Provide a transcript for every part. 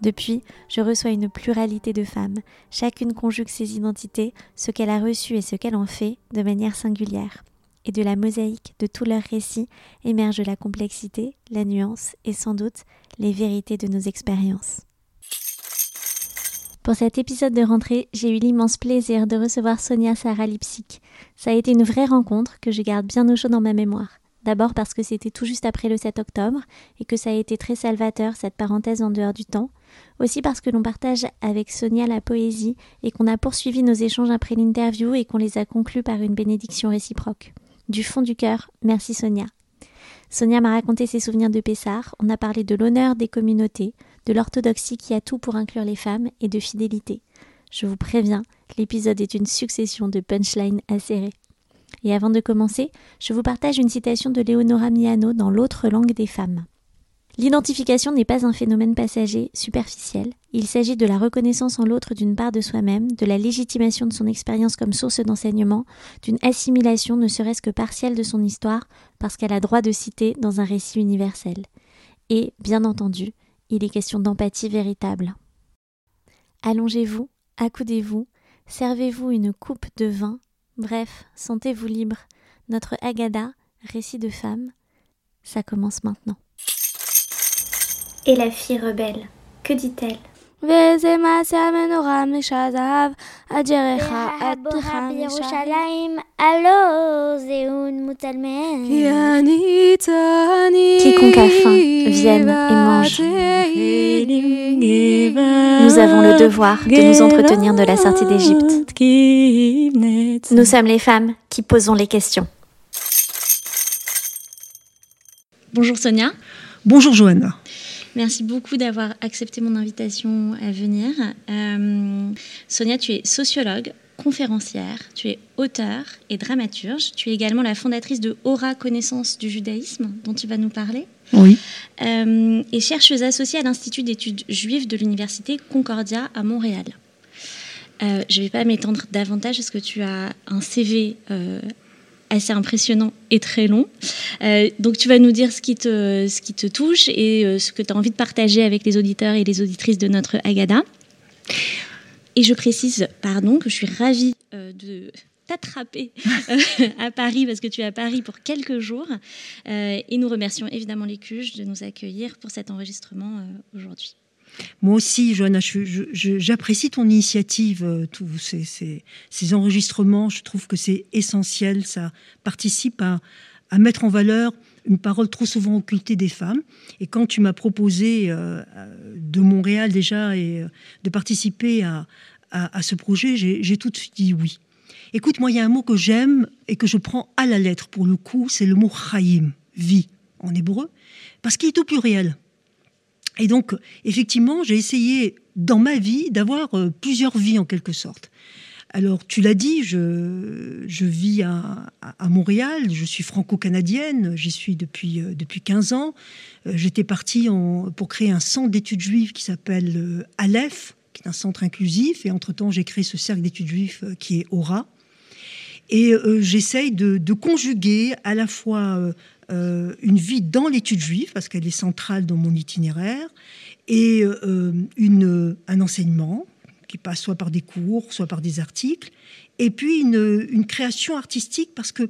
Depuis, je reçois une pluralité de femmes. Chacune conjugue ses identités, ce qu'elle a reçu et ce qu'elle en fait, de manière singulière. Et de la mosaïque de tous leurs récits émerge la complexité, la nuance et sans doute les vérités de nos expériences. Pour cet épisode de rentrée, j'ai eu l'immense plaisir de recevoir Sonia Sarah Lipsik. Ça a été une vraie rencontre que je garde bien au chaud dans ma mémoire. D'abord parce que c'était tout juste après le 7 octobre et que ça a été très salvateur cette parenthèse en dehors du temps. Aussi parce que l'on partage avec Sonia la poésie et qu'on a poursuivi nos échanges après l'interview et qu'on les a conclus par une bénédiction réciproque. Du fond du cœur, merci Sonia. Sonia m'a raconté ses souvenirs de Pessard, on a parlé de l'honneur des communautés, de l'orthodoxie qui a tout pour inclure les femmes et de fidélité. Je vous préviens, l'épisode est une succession de punchlines acérées. Et avant de commencer, je vous partage une citation de Leonora Miano dans L'autre langue des femmes. L'identification n'est pas un phénomène passager, superficiel. Il s'agit de la reconnaissance en l'autre d'une part de soi-même, de la légitimation de son expérience comme source d'enseignement, d'une assimilation ne serait-ce que partielle de son histoire, parce qu'elle a droit de citer dans un récit universel. Et, bien entendu, il est question d'empathie véritable. Allongez-vous, accoudez-vous, servez-vous une coupe de vin Bref, sentez-vous libre. Notre Agada, récit de femme, ça commence maintenant. Et la fille rebelle, que dit-elle? Quiconque a faim vienne et mange. Nous avons le devoir de nous entretenir de la sortie d'Égypte. Nous sommes les femmes qui posons les questions. Bonjour Sonia. Bonjour Johanna. Merci beaucoup d'avoir accepté mon invitation à venir. Euh, Sonia, tu es sociologue, conférencière, tu es auteur et dramaturge. Tu es également la fondatrice de Aura Connaissance du judaïsme, dont tu vas nous parler. Oui. Euh, et chercheuse associée à l'Institut d'études juives de l'Université Concordia à Montréal. Euh, je ne vais pas m'étendre davantage parce que tu as un CV assez impressionnant et très long. donc tu vas nous dire ce qui te, ce qui te touche et ce que tu as envie de partager avec les auditeurs et les auditrices de notre Agada. Et je précise, pardon, que je suis ravie euh, de t'attraper euh, à Paris parce que tu es à Paris pour quelques jours. Euh, et nous remercions évidemment les CUJ de nous accueillir pour cet enregistrement aujourd'hui. Moi aussi, Johanna, j'apprécie ton initiative, tous ces, enregistrements. Je trouve que c'est essentiel. Ça participe à, mettre en valeur une parole trop souvent occultée des femmes. Et quand tu m'as proposé de Montréal déjà et de participer à, à, ce projet, j'ai tout de suite dit oui. Écoute, moi, il y a un mot que j'aime et que je prends à la lettre pour le coup, c'est le mot chaim, vie, en hébreu, parce qu'il est au pluriel. Et donc, effectivement, j'ai essayé dans ma vie d'avoir euh, plusieurs vies en quelque sorte. Alors, tu l'as dit, je, vis à, Montréal, je suis franco-canadienne, j'y suis depuis, euh, depuis 15 ans. Euh, j'étais partie pour créer un centre d'études juives qui s'appelle Aleph, qui est un centre inclusif. Et entre-temps, j'ai créé ce cercle d'études juifs euh, qui est Aura. Et j'essaye de, conjuguer à la fois euh, une vie dans l'étude juive, parce qu'elle est centrale dans mon itinéraire, et une, un enseignement qui passe soit par des cours, soit par des articles, et puis une, une création artistique, parce que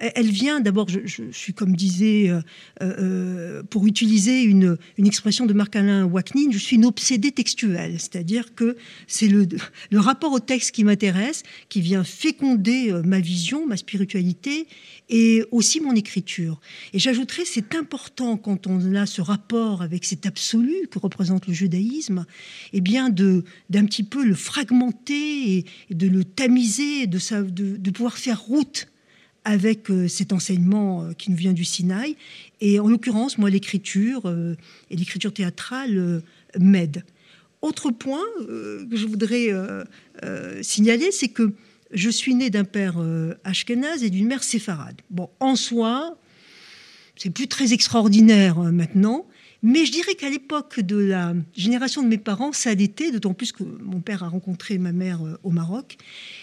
elle vient d'abord, je, suis comme disait, euh, euh, pour utiliser une, expression de Marc-Alain Waknin, je suis une obsédée textuelle, c'est-à-dire que c'est le, rapport au texte qui m'intéresse, qui vient féconder euh, ma vision, ma spiritualité et aussi mon écriture. Et j'ajouterais, c'est important quand on a ce rapport avec cet absolu que représente le judaïsme, et eh bien de d'un petit peu le fragmenter et, de le tamiser, de pouvoir faire route avec euh, cet enseignement euh, qui nous vient du Sinaï. Et en l'occurrence, moi, l'écriture euh, et l'écriture théâtrale m'aident. Autre point que je voudrais signaler, c'est que je suis né d'un père ashkénaze et d'une mère séfarade. Bon, en soi, c'est plus très extraordinaire maintenant, mais je dirais qu'à l'époque de la génération de mes parents, ça l'était, d'autant plus que mon père a rencontré ma mère euh, au Maroc.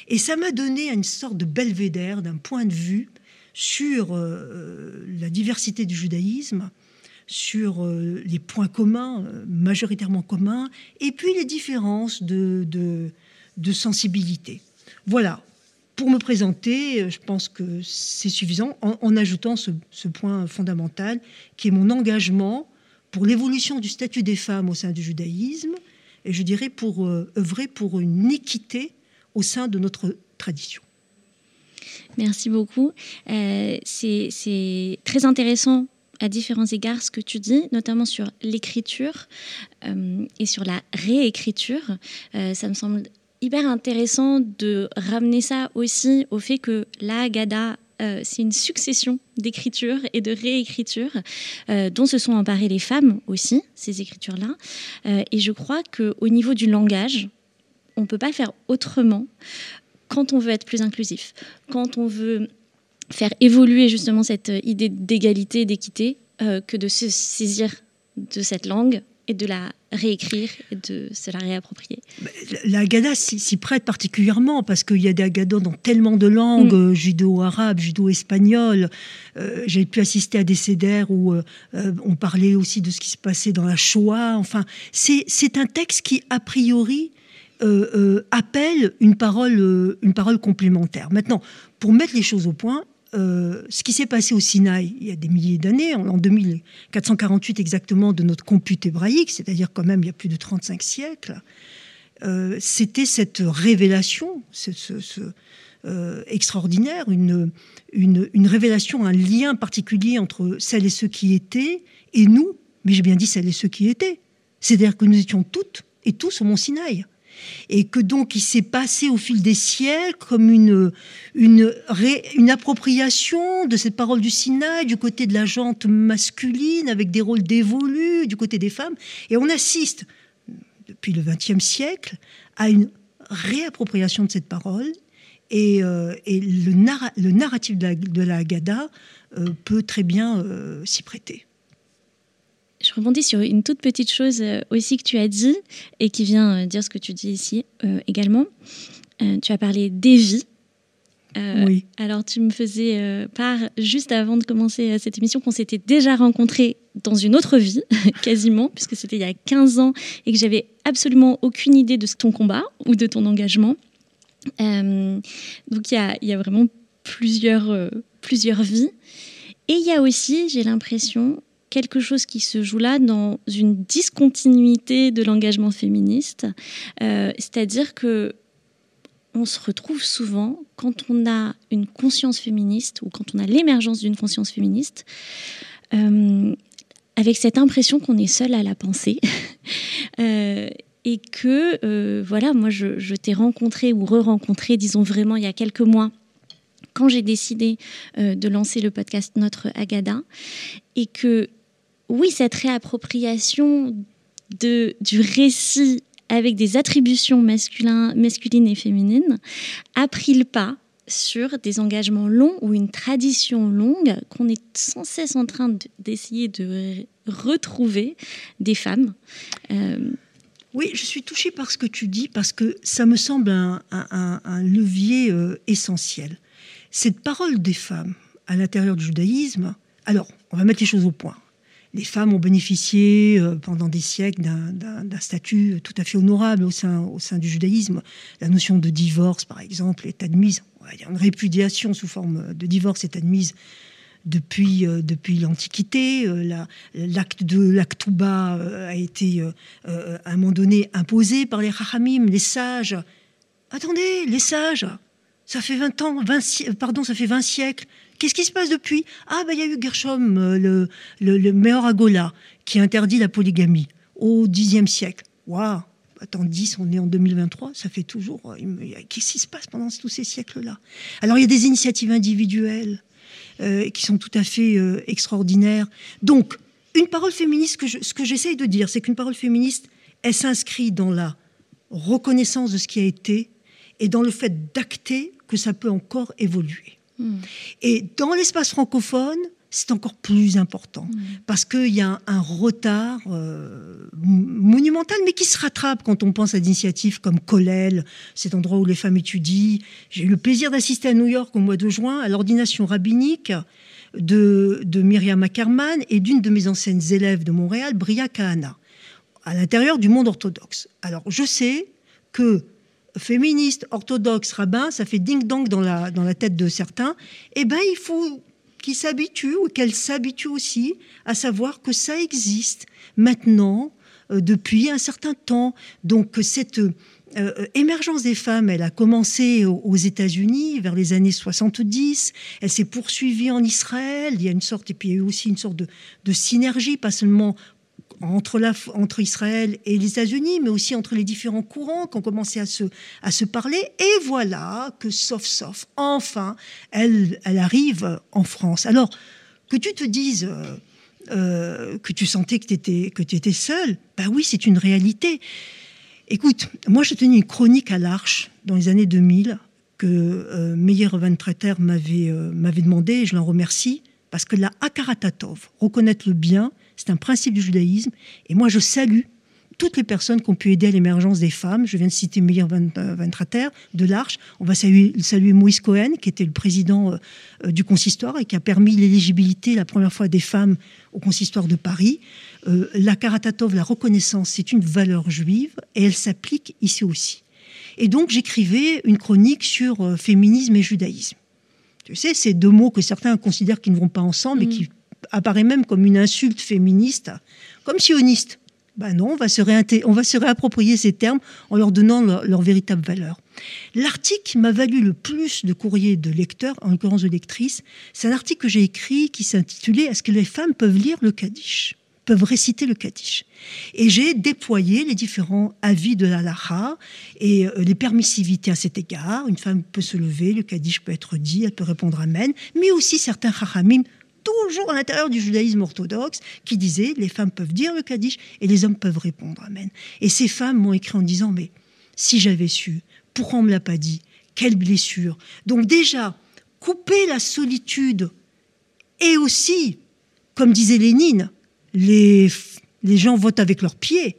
Et ça m'a donné une sorte de belvédère, d'un point de vue sur euh, la diversité du judaïsme, sur euh, les points communs, majoritairement communs, et puis les différences de, de, sensibilité. Voilà. Pour me présenter, je pense que c'est suffisant en, ajoutant ce, ce, point fondamental qui est mon engagement pour l'évolution du statut des femmes au sein du judaïsme, et je dirais pour euh, œuvrer pour une équité au sein de notre tradition. Merci beaucoup. Euh, c'est très intéressant à différents égards ce que tu dis, notamment sur l'écriture euh, et sur la réécriture. ça me semble hyper intéressant de ramener ça aussi au fait que la Gada euh, c'est une succession d'écritures et de réécritures euh, dont se sont emparées les femmes aussi, ces écritures-là. Euh, et je crois qu'au niveau du langage, on ne peut pas faire autrement quand on veut être plus inclusif, quand on veut faire évoluer justement cette idée d'égalité, d'équité, que de se saisir de cette langue et de la réécrire et de se la réapproprier. La Haggadah s'y prête particulièrement parce qu'il y a des Haggadot dans tellement de langues, mm. judo-arabe, judo-espagnol. Euh, j'ai pu assister à des cédères où euh, euh, on parlait aussi de ce qui se passait dans la Shoah. Enfin, c'est un texte qui, a priori, appelle une parole, une parole complémentaire. Maintenant, pour mettre les choses au point, euh, ce qui s'est passé au Sinaï il y a des milliers d'années, en, 2448 exactement de notre compute hébraïque, c'est-à-dire quand même il y a plus de 35 siècles, euh, c'était cette révélation euh, extraordinaire, une, une, une, révélation, un lien particulier entre celles et ceux qui étaient et nous, mais j'ai bien dit celles et ceux qui étaient. C'est-à-dire que nous étions toutes et tous au Mont Sinaï et que donc il s'est passé au fil des siècles comme une, une, appropriation de cette parole du Sinaï du côté de la jante masculine avec des rôles dévolus du côté des femmes. Et on assiste depuis le XXe siècle à une réappropriation de cette parole et, euh, et le, le, narratif de la, de la Gada euh, peut très bien euh, s'y prêter. Je rebondis sur une toute petite chose euh, aussi que tu as dit et qui vient euh, dire ce que tu dis ici euh, également. tu as parlé des vies. oui. Alors tu me faisais part juste avant de commencer cette émission qu'on s'était déjà rencontrés dans une autre vie, quasiment, puisque c'était il y a 15 ans et que j'avais absolument aucune idée de ton combat ou de ton engagement. donc il y a, y a, vraiment plusieurs, plusieurs vies. Et il y a aussi, j'ai l'impression, quelque chose qui se joue là dans une discontinuité de l'engagement féministe, euh, c'est-à-dire que on se retrouve souvent quand on a une conscience féministe ou quand on a l'émergence d'une conscience féministe. Euh, avec cette impression qu'on est seul à la penser euh, et que voilà moi je, t'ai rencontré ou re-rencontré disons vraiment il y a quelques mois quand j'ai décidé de lancer le podcast Notre Agada et que oui, cette réappropriation du récit avec des attributions masculines et féminines a pris le pas sur des engagements longs ou une tradition longue qu'on est sans cesse en train d'essayer de, retrouver des femmes. Euh, oui, je suis touchée par ce que tu dis parce que ça me semble un, levier euh, essentiel. Cette parole des femmes à l'intérieur du judaïsme, alors on va mettre les choses au point les femmes ont bénéficié euh, pendant des siècles d'un statut tout à fait honorable au sein, du judaïsme. La notion de divorce, par exemple, est admise une répudiation sous forme de divorce est admise depuis, euh, l'Antiquité. Euh, l'acte de l'Aktouba euh, a été à un moment donné imposé par les Chachamim, les sages. Attendez, les sages, ça fait 20 ans, 20, pardon, ça fait 20 siècles. Qu'est-ce qui se passe depuis? Ah, ben il y a eu Gershom, le, le, le meilleur Agola, qui interdit la polygamie au Xe siècle. Waouh Attends, 10, on est en 2023, ça fait toujours. Qu'est-ce qui se passe pendant tous ces siècles-là? Alors, il y a des initiatives individuelles. Euh, qui sont tout à fait euh, extraordinaires. Donc, une parole féministe, ce que j'essaye de dire, c'est qu'une parole féministe, elle s'inscrit dans la reconnaissance de ce qui a été et dans le fait d'acter que ça peut encore évoluer. Hmm. Et dans l'espace francophone, c'est encore plus important mm. parce qu'il y a un, retard euh, monumental, mais qui se rattrape quand on pense à des initiatives comme Colel, cet endroit où les femmes étudient. J'ai eu le plaisir d'assister à New York au mois de juin à l'ordination rabbinique de, de Myriam Ackerman et d'une de mes anciennes élèves de Montréal, Bria Kahana, à l'intérieur du monde orthodoxe. Alors, je sais que féministe, orthodoxe, rabbin, ça fait ding-dong dans la, dans la tête de certains. Eh bien, il faut qui s'habitue ou qu'elle s'habitue aussi à savoir que ça existe maintenant euh, depuis un certain temps. Donc cette euh, euh, émergence des femmes, elle a commencé aux États-Unis vers les années 70. Elle s'est poursuivie en Israël. Il y a une sorte, et puis il y a eu aussi une sorte de, de synergie, pas seulement entre, Israël et les États-Unis, mais aussi entre les différents courants qui ont commencé à se, parler. Et voilà que, sauf, sauf, enfin, elle, arrive en France. Alors, que tu te dises euh, euh, que tu sentais que tu étais, étais seule, ben oui, c'est une réalité. Écoute, moi, je tenais une chronique à l'Arche dans les années 2000 que euh, Meyer Van m'avait m'avait demandé, et je l'en remercie, parce que la Akaratatov, reconnaître le bien, c'est un principe du judaïsme. Et moi, je salue toutes les personnes qui ont pu aider à l'émergence des femmes. Je viens de citer Meir Van, euh, Trater de l'Arche. On va saluer, saluer Moïse Cohen, qui était le président euh, du consistoire et qui a permis l'éligibilité la première fois des femmes au consistoire de Paris. Euh, la Karatatov, la reconnaissance, c'est une valeur juive et elle s'applique ici aussi. Et donc j'écrivais une chronique sur féminisme et judaïsme. Tu sais, c'est deux mots que certains considèrent qu'ils ne vont pas ensemble et mm. qui apparaît même comme une insulte féministe, comme sioniste. Ben non, on va, se on va se réapproprier ces termes en leur donnant leur, véritable valeur. L'article m'a valu le plus de courriers de lecteurs, en l'occurrence de lectrices. C'est un article que j'ai écrit qui s'intitulait Est-ce que les femmes peuvent lire le Kaddish? Peuvent réciter le Kaddish. Et j'ai déployé les différents avis de la et euh, les permissivités à cet égard. Une femme peut se lever, le Kaddish peut être dit, elle peut répondre Amen, mais aussi certains Chachamim toujours à l'intérieur du judaïsme orthodoxe, qui disait les femmes peuvent dire le Kaddish et les hommes peuvent répondre Amen. Et ces femmes m'ont écrit en disant mais si j'avais su, pourquoi on ne me l'a pas dit? Quelle blessure Donc déjà, couper la solitude et aussi, comme disait Lénine, les, les gens votent avec leurs pieds.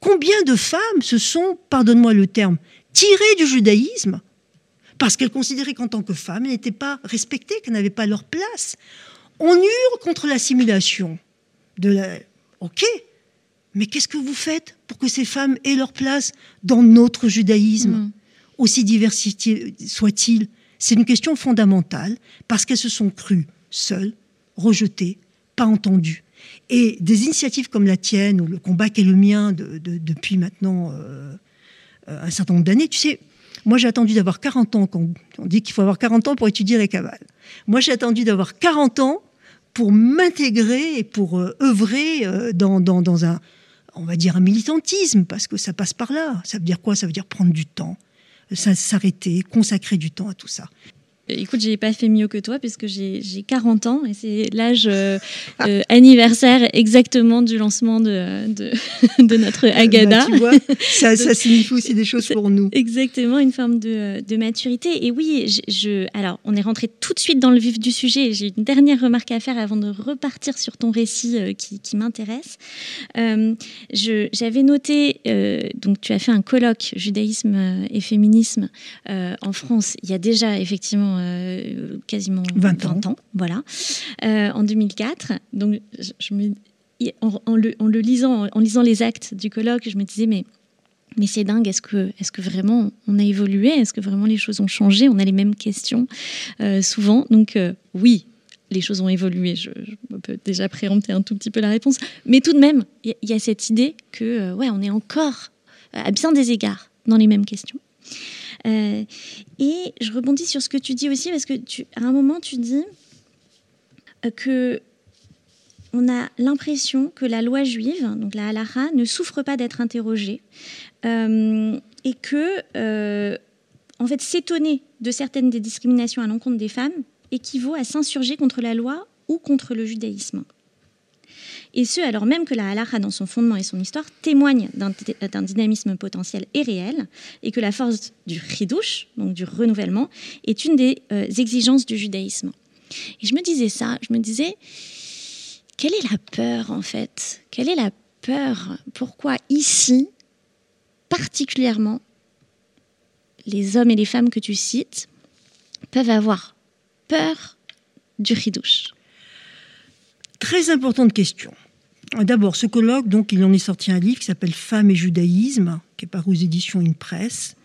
Combien de femmes se sont, pardonne-moi le terme, tirées du judaïsme parce qu'elles considéraient qu'en tant que femmes, elles n'étaient pas respectées, qu'elles n'avaient pas leur place. On hurle contre l'assimilation. De la... Ok, mais qu'est-ce que vous faites pour que ces femmes aient leur place dans notre judaïsme, mm. aussi diversifié soit-il C'est une question fondamentale parce qu'elles se sont crues seules, rejetées, pas entendues. Et des initiatives comme la tienne ou le combat qui est le mien depuis maintenant euh, euh, un certain nombre d'années, tu sais, moi, j'ai attendu d'avoir 40 ans, quand on dit qu'il faut avoir 40 ans pour étudier la cavale. Moi, j'ai attendu d'avoir 40 ans pour m'intégrer et pour euh, œuvrer euh, dans, dans, dans, un, on va dire, un militantisme, parce que ça passe par là. Ça veut dire quoi? Ça veut dire prendre du temps, s'arrêter, consacrer du temps à tout ça. Écoute, j'ai pas fait mieux que toi puisque j'ai 40 ans et c'est l'âge euh, euh, anniversaire exactement du lancement de, de, de notre euh, bah, Agada. tu vois, ça, ça, signifie aussi des choses pour nous. Exactement, une forme de, de maturité. Et oui, je, je, alors on est rentré tout de suite dans le vif du sujet. J'ai une dernière remarque à faire avant de repartir sur ton récit qui, qui m'intéresse. J'avais noté, donc tu as fait un colloque judaïsme et féminisme en France. Il y a déjà effectivement euh, quasiment 20, ans. voilà, euh, en 2004. Donc, je, me, en, le, en, le, lisant, en lisant les actes du colloque, je me disais, mais mais c'est dingue, est-ce que, est que vraiment on a évolué? Est-ce que vraiment les choses ont changé? On a les mêmes questions euh, souvent. Donc euh, oui, les choses ont évolué. Je, peux déjà préempter un tout petit peu la réponse. Mais tout de même, il y, a cette idée que, euh, ouais, on est encore, à bien des égards, dans les mêmes questions. Et je rebondis sur ce que tu dis aussi, parce que tu, à un moment, tu dis que on a l'impression que la loi juive, donc la halacha, ne souffre pas d'être interrogée euh, et que, euh, fait, s'étonner de certaines des discriminations à l'encontre des femmes équivaut à s'insurger contre la loi ou contre le judaïsme. Et ce, alors même que la halacha, dans son fondement et son histoire, témoigne d'un dynamisme potentiel et réel, et que la force du chidouche, donc du renouvellement, est une des euh, exigences du judaïsme. Et je me disais ça, je me disais, quelle est la peur en fait? Quelle est la peur? Pourquoi ici, particulièrement, les hommes et les femmes que tu cites peuvent avoir peur du ridouche Très importante question. D'abord, ce colloque, donc, il en est sorti un livre qui s'appelle Femmes et judaïsme, qui est paru aux éditions Une Presse.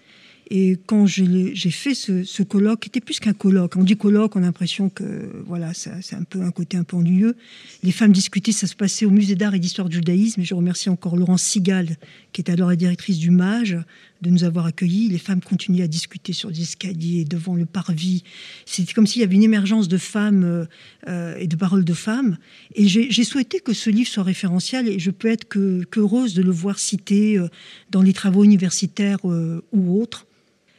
Et quand j'ai fait ce, colloque, qui était plus qu'un colloque, on dit colloque, on a l'impression que voilà, c'est un peu un côté un peu ennuyeux. Les femmes discutaient, ça se passait au musée d'art et d'histoire du judaïsme. Et je remercie encore Laurence Sigal, qui est alors la directrice du MAGE, de nous avoir accueillis. Les femmes continuaient à discuter sur des escaliers, devant le parvis. C'était comme s'il y avait une émergence de femmes euh, et de paroles de femmes. Et j'ai souhaité que ce livre soit référentiel et je peux être qu'heureuse de le voir cité euh, dans les travaux universitaires euh, ou autres.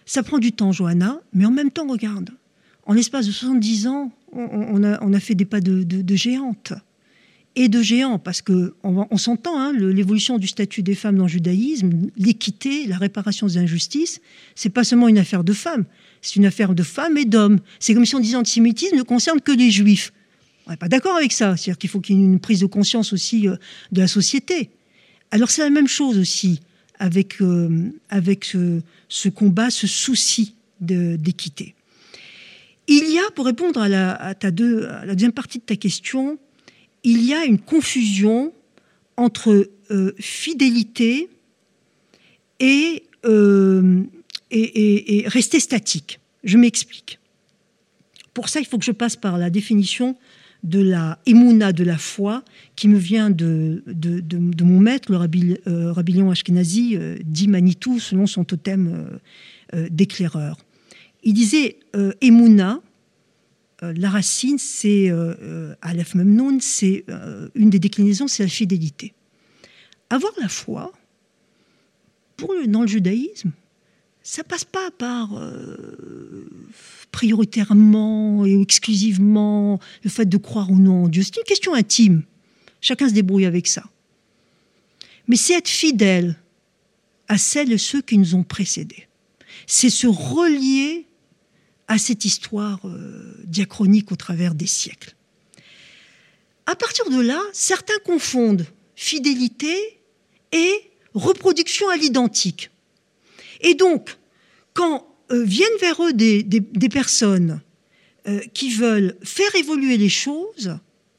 Ça prend du temps, Johanna, mais en même temps, regarde, en l'espace de 70 ans, on, a, fait des pas de, de, géante. Et de géant, parce que on, s'entend, hein, l'évolution du statut des femmes dans le judaïsme, l'équité, la réparation des injustices, c'est pas seulement une affaire de femmes, c'est une affaire de femmes et d'hommes. C'est comme si on disait l'antisémitisme ne concerne que les juifs. On n'est pas d'accord avec ça. C'est-à-dire qu'il faut qu'il y ait une prise de conscience aussi euh, de la société. Alors c'est la même chose aussi avec, euh, avec ce, combat, ce souci d'équité. Il y a, pour répondre à ta deux, la deuxième partie de ta question, il y a une confusion entre euh, fidélité euh, et, rester statique. Je m'explique. Pour ça, il faut que je passe par la définition de la émouna, de la foi, qui me vient de, mon maître, le Rabbi, euh, Ashkenazi, dit Manitou, selon son totem d'éclaireur. Il disait émouna, la racine, c'est Aleph Memnoun, c'est une des déclinaisons, c'est la fidélité. Avoir la foi, pour dans le judaïsme, ça passe pas par euh, prioritairement et exclusivement le fait de croire ou non en Dieu. C'est une question intime. Chacun se débrouille avec ça. Mais c'est être fidèle à celles et ceux qui nous ont précédés. C'est se relier à cette histoire euh, diachronique au travers des siècles. À partir de là, certains confondent fidélité et reproduction à l'identique. Et donc, quand euh, viennent vers eux des, personnes euh, qui veulent faire évoluer les choses,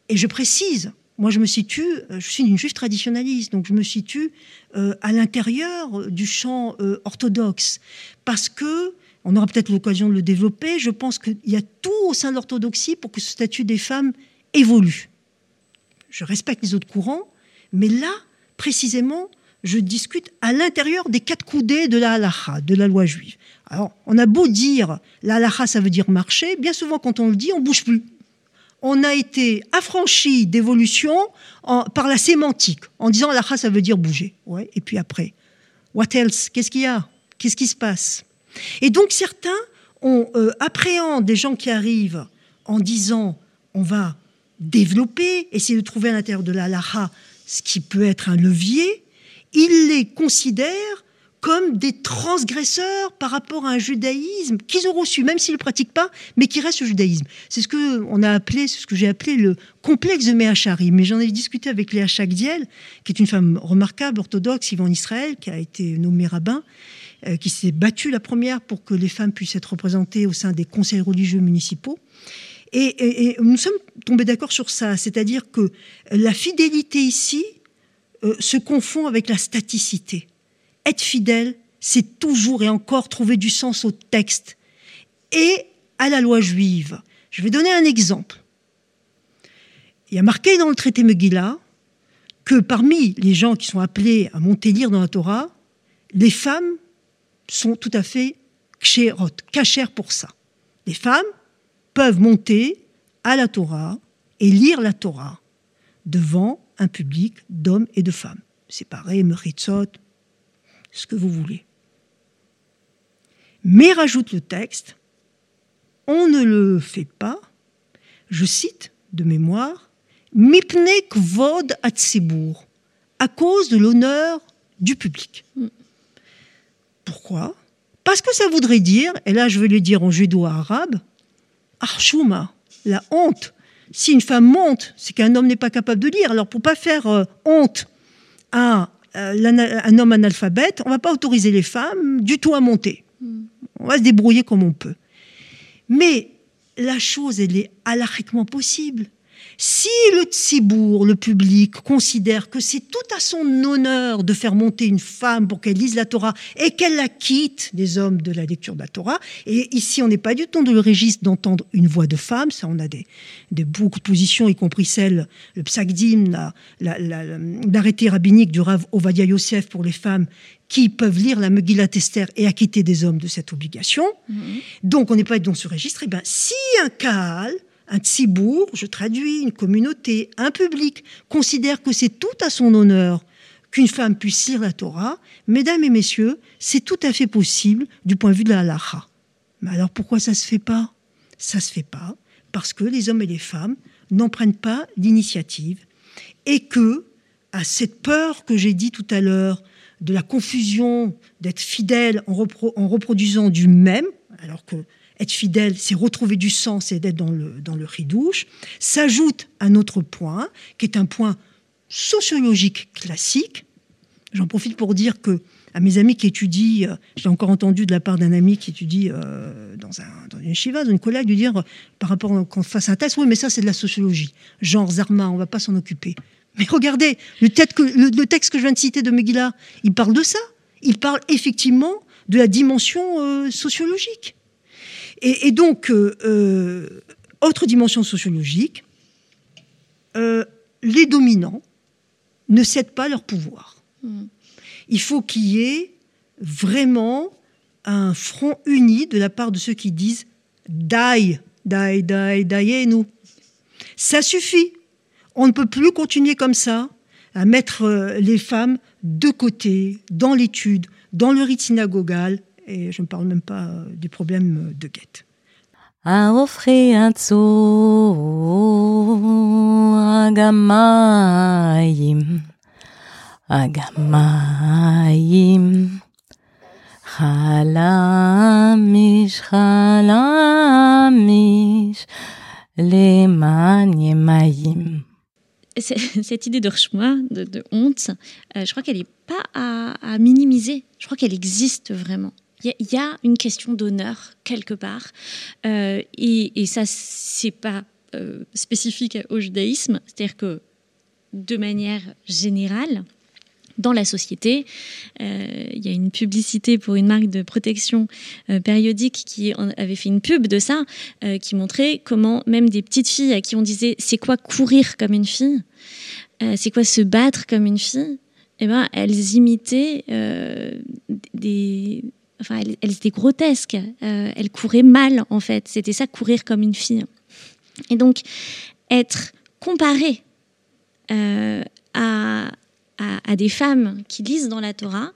et je précise, moi je me situe, je suis une juive traditionnaliste, donc je me situe à l'intérieur du champ orthodoxe, parce que, on aura peut-être l'occasion de le développer, je pense qu'il y a tout au sein de l'orthodoxie pour que ce statut des femmes évolue. Je respecte les autres courants, mais là, précisément, je discute à l'intérieur des quatre coudées de la halacha, de la loi juive. Alors, on a beau dire la halacha, ça veut dire marcher, bien souvent quand on le dit, on bouge plus. On a été affranchi d'évolution par la sémantique, en disant la halacha, ça veut dire bouger. Ouais, et puis après, what else? Qu'est-ce qu'il y a? Qu'est-ce qui se passe? Et donc certains on euh, appréhendent des gens qui arrivent en disant on va développer, essayer de trouver à l'intérieur de la halacha ce qui peut être un levier, ils les considèrent comme des transgresseurs par rapport à un judaïsme qu'ils ont reçu, même s'ils ne le pratiquent pas, mais qui reste le judaïsme. C'est ce que on a appelé, ce que j'ai appelé le complexe de Meachari. Mais j'en ai discuté avec Léa Chakdiel, qui est une femme remarquable, orthodoxe, vivant en Israël, qui a été nommée rabbin, euh, qui s'est battue la première pour que les femmes puissent être représentées au sein des conseils religieux municipaux. et nous sommes tombés d'accord sur ça, c'est-à-dire que la fidélité ici, euh, se confond avec la staticité. Être fidèle, c'est toujours et encore trouver du sens au texte et à la loi juive. Je vais donner un exemple. Il y a marqué dans le traité Megillah que parmi les gens qui sont appelés à monter lire dans la Torah, les femmes sont tout à fait cachères pour ça. Les femmes peuvent monter à la Torah et lire la Torah devant un public d'hommes et de femmes, séparés, meritzot, ce que vous voulez. Mais rajoute le texte, on ne le fait pas, je cite de mémoire, Mipne kvod atsibour, à cause de l'honneur du public. Mm. Pourquoi? Parce que ça voudrait dire, et là je vais le dire en judo-arabe, arshuma, la honte. Si une femme monte, c'est qu'un homme n'est pas capable de lire. Alors pour pas faire euh, honte à euh, un homme analphabète, on va pas autoriser les femmes du tout à monter. Mm. On va se débrouiller comme on peut. Mais la chose, elle est alachiquement possible. Si le tsibour, le public, considère que c'est tout à son honneur de faire monter une femme pour qu'elle lise la Torah et qu'elle la quitte des hommes de la lecture de la Torah, et ici on n'est pas du tout dans le registre d'entendre une voix de femme, ça on a des, beaucoup de positions, y compris celle, le psakdim, l'arrêté rabbinique du Rav Ovadia Yosef pour les femmes qui peuvent lire la Megillat Esther et acquitter des hommes de cette obligation. Mhm. Donc on n'est pas dans ce registre. Et eh bien, si un Kaal un tzibour, je traduis, une communauté, un public, considère que c'est tout à son honneur qu'une femme puisse lire la Torah, mesdames et messieurs, c'est tout à fait possible du point de vue de la halacha. Mais alors pourquoi ça se fait pas? Ça se fait pas parce que les hommes et les femmes n'en prennent pas l'initiative et que, à cette peur que j'ai dit tout à l'heure, de la confusion d'être fidèle en reproduisant du même, alors que être fidèle, c'est retrouver du sens et d'être dans le, dans le ridouche, s'ajoute un autre point, qui est un point sociologique classique. J'en profite pour dire que à mes amis qui étudient, euh, j'ai encore entendu de la part d'un ami qui étudie euh, dans, un, dans, une shiva, dans une collègue, lui dire par rapport qu'on fasse un test, oui, mais ça c'est de la sociologie. Genre Zarma, on va pas s'en occuper. Mais regardez, le texte, que, je viens de citer de Megillah, il parle de ça. Il parle effectivement de la dimension euh, sociologique. Et, donc, euh, euh, autre dimension sociologique, euh, les dominants ne cèdent pas leur pouvoir. Hmm. Il faut qu'il y ait vraiment un front uni de la part de ceux qui disent Dai, Dai, Dai, Dai, nous. Ça suffit. On ne peut plus continuer comme ça à mettre les femmes de côté dans l'étude, dans le rite synagogal, et je ne parle même pas euh, des problèmes de guette. Agamayim, Agamayim, Chalamish, Chalamish, Leman Yemayim. cette idée de de, de honte, euh, je crois qu'elle n'est pas à, à, minimiser. Je crois qu'elle existe vraiment. Il y, a une question d'honneur quelque part, euh, et, et, ça, c'est pas euh, spécifique au judaïsme, c'est-à-dire que de manière générale, dans la société. Euh, il y a une publicité pour une marque de protection périodique qui avait fait une pub de ça, qui montrait comment même des petites filles à qui on disait c'est quoi courir comme une fille, c'est quoi se battre comme une fille, eh ben, elles imitaient des, enfin, elles, étaient grotesques. Euh, elles couraient mal, en fait. C'était ça, courir comme une fille. Et donc, être comparé euh, à, des femmes qui lisent dans la Torah,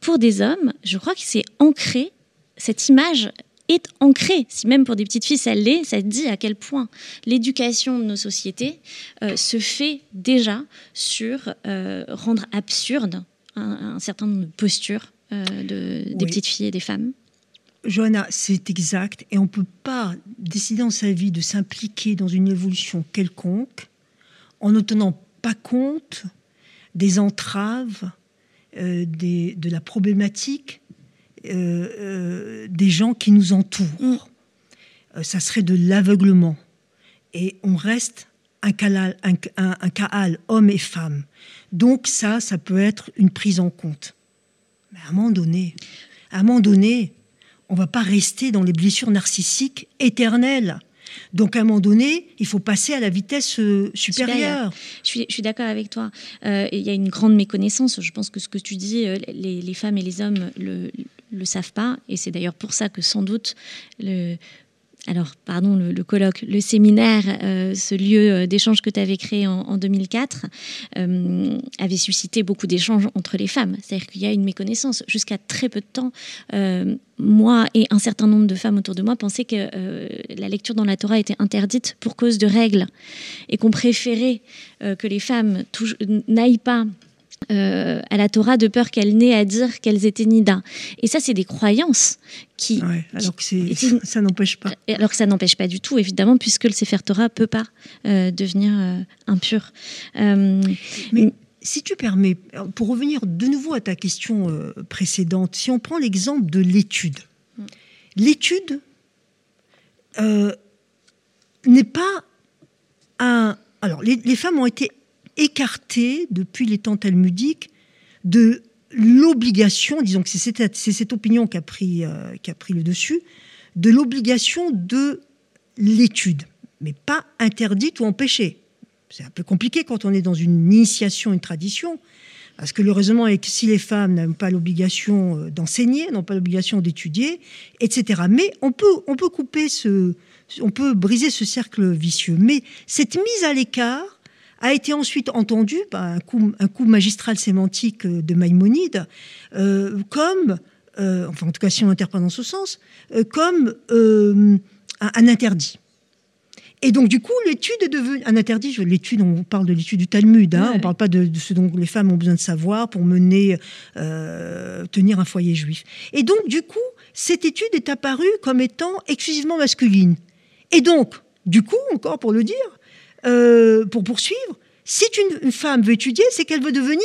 pour des hommes, je crois que c'est ancré, cette image est ancrée. Si même pour des petites filles, ça l'est, ça dit à quel point l'éducation de nos sociétés euh, se fait déjà sur rendre absurde un, certain nombre de postures de, des petites filles et des femmes Johanna, c'est exact. Et on ne peut pas décider dans sa vie de s'impliquer dans une évolution quelconque en ne tenant pas compte des entraves, euh, des, de la problématique euh, des gens qui nous entourent. ça serait de l'aveuglement. Et on reste un, un, homme et femme. Donc ça, ça peut être une prise en compte. À un moment donné, à un moment donné, on va pas rester dans les blessures narcissiques éternelles. Donc à un moment donné, il faut passer à la vitesse euh, supérieure. Je suis, d'accord avec toi. Euh, il y a une grande méconnaissance. Je pense que ce que tu dis, euh, les, les femmes et les hommes le, le savent pas. Et c'est d'ailleurs pour ça que sans doute le, alors, pardon, le, colloque, le séminaire, euh, ce lieu euh, d'échange que tu avais créé en, 2004, euh, avait suscité beaucoup d'échanges entre les femmes. C'est-à-dire qu'il y a une méconnaissance. Jusqu'à très peu de temps, moi et un certain nombre de femmes autour de moi pensaient que la lecture dans la Torah était interdite pour cause de règles et qu'on préférait que les femmes n'aillent pas euh, à la Torah de peur qu'elle n'ait à dire qu'elles étaient Nida. Et ça, c'est des croyances qui. alors que ça n'empêche pas. Euh, alors que ça n'empêche pas du tout, évidemment, puisque le Sefer Torah ne peut pas euh, devenir impur. Mais si tu permets, pour revenir de nouveau à ta question précédente, si on prend l'exemple de l'étude, mm. l'étude n'est pas un. Alors, les femmes ont été écarté depuis les temps talmudiques de l'obligation, disons que c'est cette, opinion qui a, pris, euh, qui a pris le dessus, de l'obligation de l'étude, mais pas interdite ou empêchée. C'est un peu compliqué quand on est dans une initiation, une tradition, parce que le raisonnement est que si les femmes n'ont pas l'obligation euh, d'enseigner, n'ont pas l'obligation d'étudier, etc. Mais on peut, on peut couper ce, on peut briser ce cercle vicieux. Mais cette mise à l'écart a été ensuite entendu par un coup, un coup magistral sémantique de Maïmonide euh, comme, euh, enfin en tout cas si on interprète dans ce sens, euh, comme un, interdit. Et donc, du coup, l'étude est devenue un interdit. L'étude, on parle de l'étude du Talmud, hein, on ne parle pas de, ce dont les femmes ont besoin de savoir pour mener, tenir un foyer juif. Et donc, du coup, cette étude est apparue comme étant exclusivement masculine. Et donc, du coup, encore pour le dire, euh, pour poursuivre, si une, femme veut étudier, c'est qu'elle veut devenir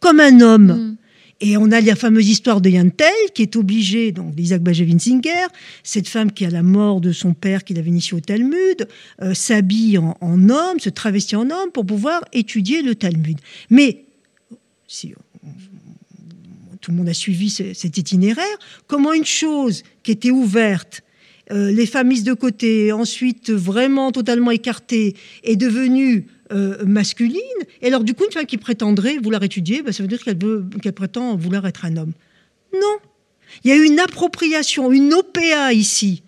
comme un homme. Mm. Et on a la fameuse histoire de Yantel, qui est obligée, donc d'Isaac Bajewinsinger, cette femme qui, à la mort de son père, qui l'avait initié au Talmud, euh, s'habille en, homme, se travestit en homme pour pouvoir étudier le Talmud. Mais, si tout le monde a suivi cet itinéraire, comment une chose qui était ouverte euh, les femmes mises de côté, ensuite vraiment totalement écartées, est devenue euh, masculine. Et alors, du coup, une femme qui prétendrait vouloir étudier, ben, ça veut dire qu'elle prétend vouloir être un homme. Non. Il y a une appropriation, une OPA ici,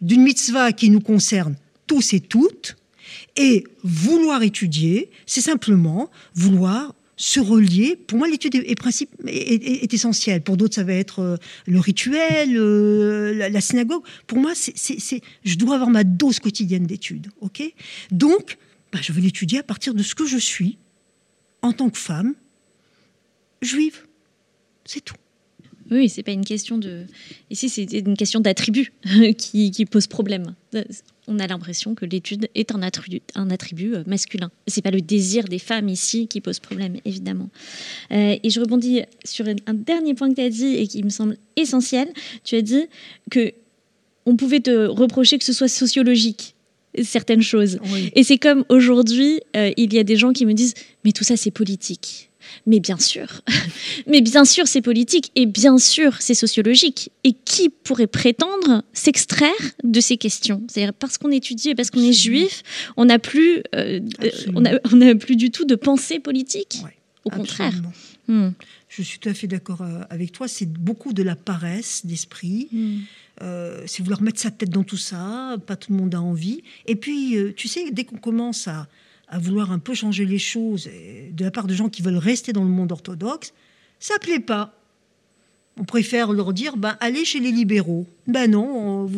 d'une mitzvah qui nous concerne tous et toutes. Et vouloir étudier, c'est simplement vouloir se relier. Pour moi, l'étude est, essentielle. Pour d'autres, ça va être euh, le rituel, euh, la, synagogue. Pour moi, c'est, je dois avoir ma dose quotidienne d'études. Ok? Donc, bah, je vais l'étudier à partir de ce que je suis en tant que femme juive. C'est tout. Oui, c'est pas une question de. Ici, c'est une question d'attribut qui, qui, pose problème on a l'impression que l'étude est un attribut, un attribut euh, masculin. C'est pas le désir des femmes ici qui pose problème, évidemment. Euh, et je rebondis sur un dernier point que tu as dit et qui me semble essentiel. Tu as dit que on pouvait te reprocher que ce soit sociologique certaines choses. Et c'est comme aujourd'hui, euh, il y a des gens qui me disent mais tout ça c'est politique. Mais bien sûr, mais bien sûr, c'est politique et bien sûr, c'est sociologique. Et qui pourrait prétendre s'extraire de ces questions? C'est-à-dire parce qu'on étudie et parce qu'on est juif, on n'a plus, euh, euh, on a, plus du tout de pensée politique? Au contraire. Hmm. Je suis tout à fait d'accord euh, avec toi. C'est beaucoup de la paresse d'esprit. Hmm. c'est vouloir mettre sa tête dans tout ça. Pas tout le monde a envie. Et puis, tu sais, dès qu'on commence à à vouloir un peu changer les choses de la part de gens qui veulent rester dans le monde orthodoxe, ça ne plaît pas. On préfère leur dire, ben, allez chez les libéraux. Ben non,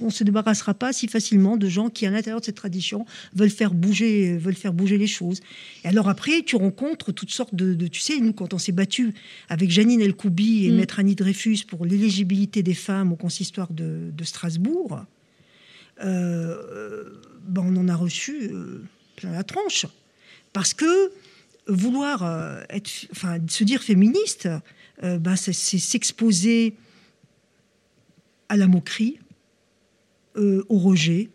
on ne se débarrassera pas si facilement de gens qui, à l'intérieur de cette tradition, veulent faire bouger, veulent faire bouger les choses. Et alors après, tu rencontres toutes sortes de... tu sais, nous, quand on s'est battu avec Janine Elkoubi et mm. Maître Annie Dreyfus pour l'éligibilité des femmes au consistoire de, Strasbourg, euh, ben, on en a reçu... Euh, la tronche. Parce que vouloir euh, être, enfin, se dire féministe, euh, ben, c'est s'exposer à la moquerie, euh, au rejet.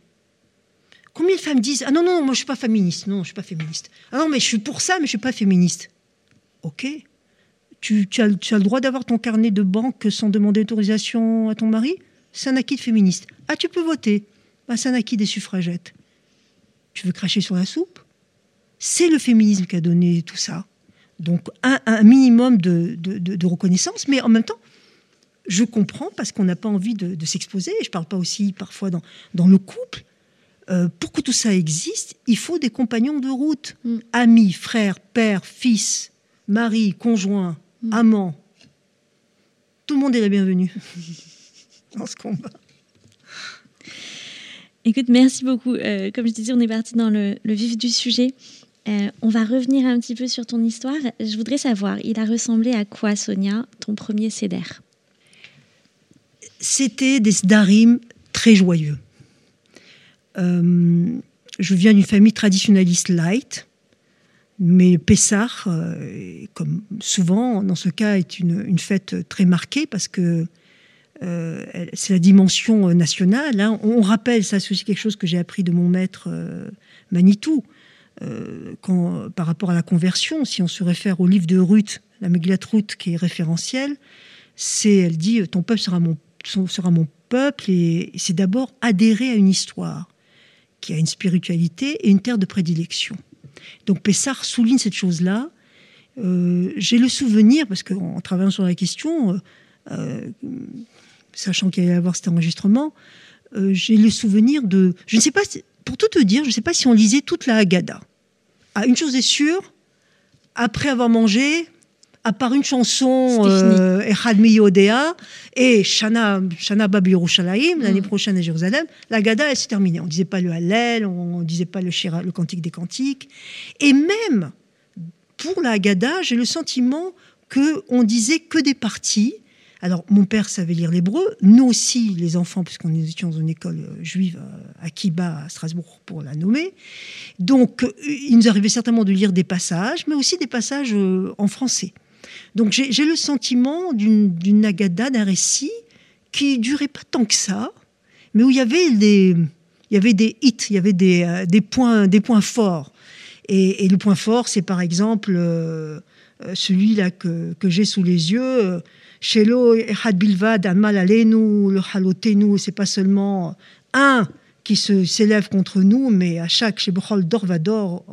Combien de femmes disent Ah non, non, moi je suis pas féministe. Non, je suis pas féministe. Ah non, mais je suis pour ça, mais je suis pas féministe. Ok. tu, as, le droit d'avoir ton carnet de banque sans demander autorisation à ton mari? C'est un acquis de féministe. Ah, tu peux voter bah, C'est un acquis des suffragettes. Tu veux cracher sur la soupe? C'est le féminisme qui a donné tout ça. Donc, un, minimum de, reconnaissance, mais en même temps, je comprends parce qu'on n'a pas envie de, s'exposer. Je ne parle pas aussi parfois dans, dans le couple. Euh, pour que tout ça existe, il faut des compagnons de route, mm. amis, frères, pères, fils, mari, conjoint, mm. amant. Tout le monde est la bienvenue dans ce combat. Écoute, merci beaucoup. Euh, comme je disais, on est parti dans le, vif du sujet. Euh, on va revenir un petit peu sur ton histoire. Je voudrais savoir, il a ressemblé à quoi, Sonia, ton premier CEDER C'était des sdarim très joyeux. Euh, je viens d'une famille traditionnaliste light, mais Pessah, euh, comme souvent dans ce cas, est une, fête très marquée parce que euh, c'est la dimension nationale. Hein. On, rappelle, ça c'est aussi quelque chose que j'ai appris de mon maître Manitou, quand, par rapport à la conversion, si on se réfère au livre de Ruth, la Megillat Ruth qui est référentielle, c'est, elle dit, ton peuple sera mon, sera mon peuple, et c'est d'abord adhérer à une histoire qui a une spiritualité et une terre de prédilection. Donc Pessar souligne cette chose-là. Euh, j'ai le souvenir, parce qu'en travaillant sur la question, euh, euh, sachant qu'il allait y avoir cet enregistrement, j'ai le souvenir de... Je ne sais pas, pour tout te dire, je ne sais pas si on lisait toute la Haggadah. Ah, une chose est sûre, après avoir mangé, à part une chanson euh, Echad Miyodea et Shana, Shana Bab l'année mm. prochaine à Jérusalem, la Gada, elle s'est terminée. On ne disait pas le Hallel, on ne disait pas le, le Cantique des Cantiques. Et même pour la Gada, j'ai le sentiment qu'on disait que des parties. Alors, mon père savait lire l'hébreu, nous aussi, les enfants, puisqu'on étions dans une école euh, juive euh, à Kiba, à Strasbourg, pour la nommer. Donc, il nous arrivait certainement de lire des passages, mais aussi des passages en français. Donc j'ai le sentiment d'une nagada, d'un récit qui durait pas tant que ça, mais où il y avait des, hits, il y avait des, euh, points, forts. Et, le point fort, c'est par exemple euh, euh, celui-là que j'ai sous les yeux. Shelo Ehad Bilvad, Amal Alenu, le Halotenu, c'est pas seulement un qui s'élève contre nous, mais à chaque Dorvador,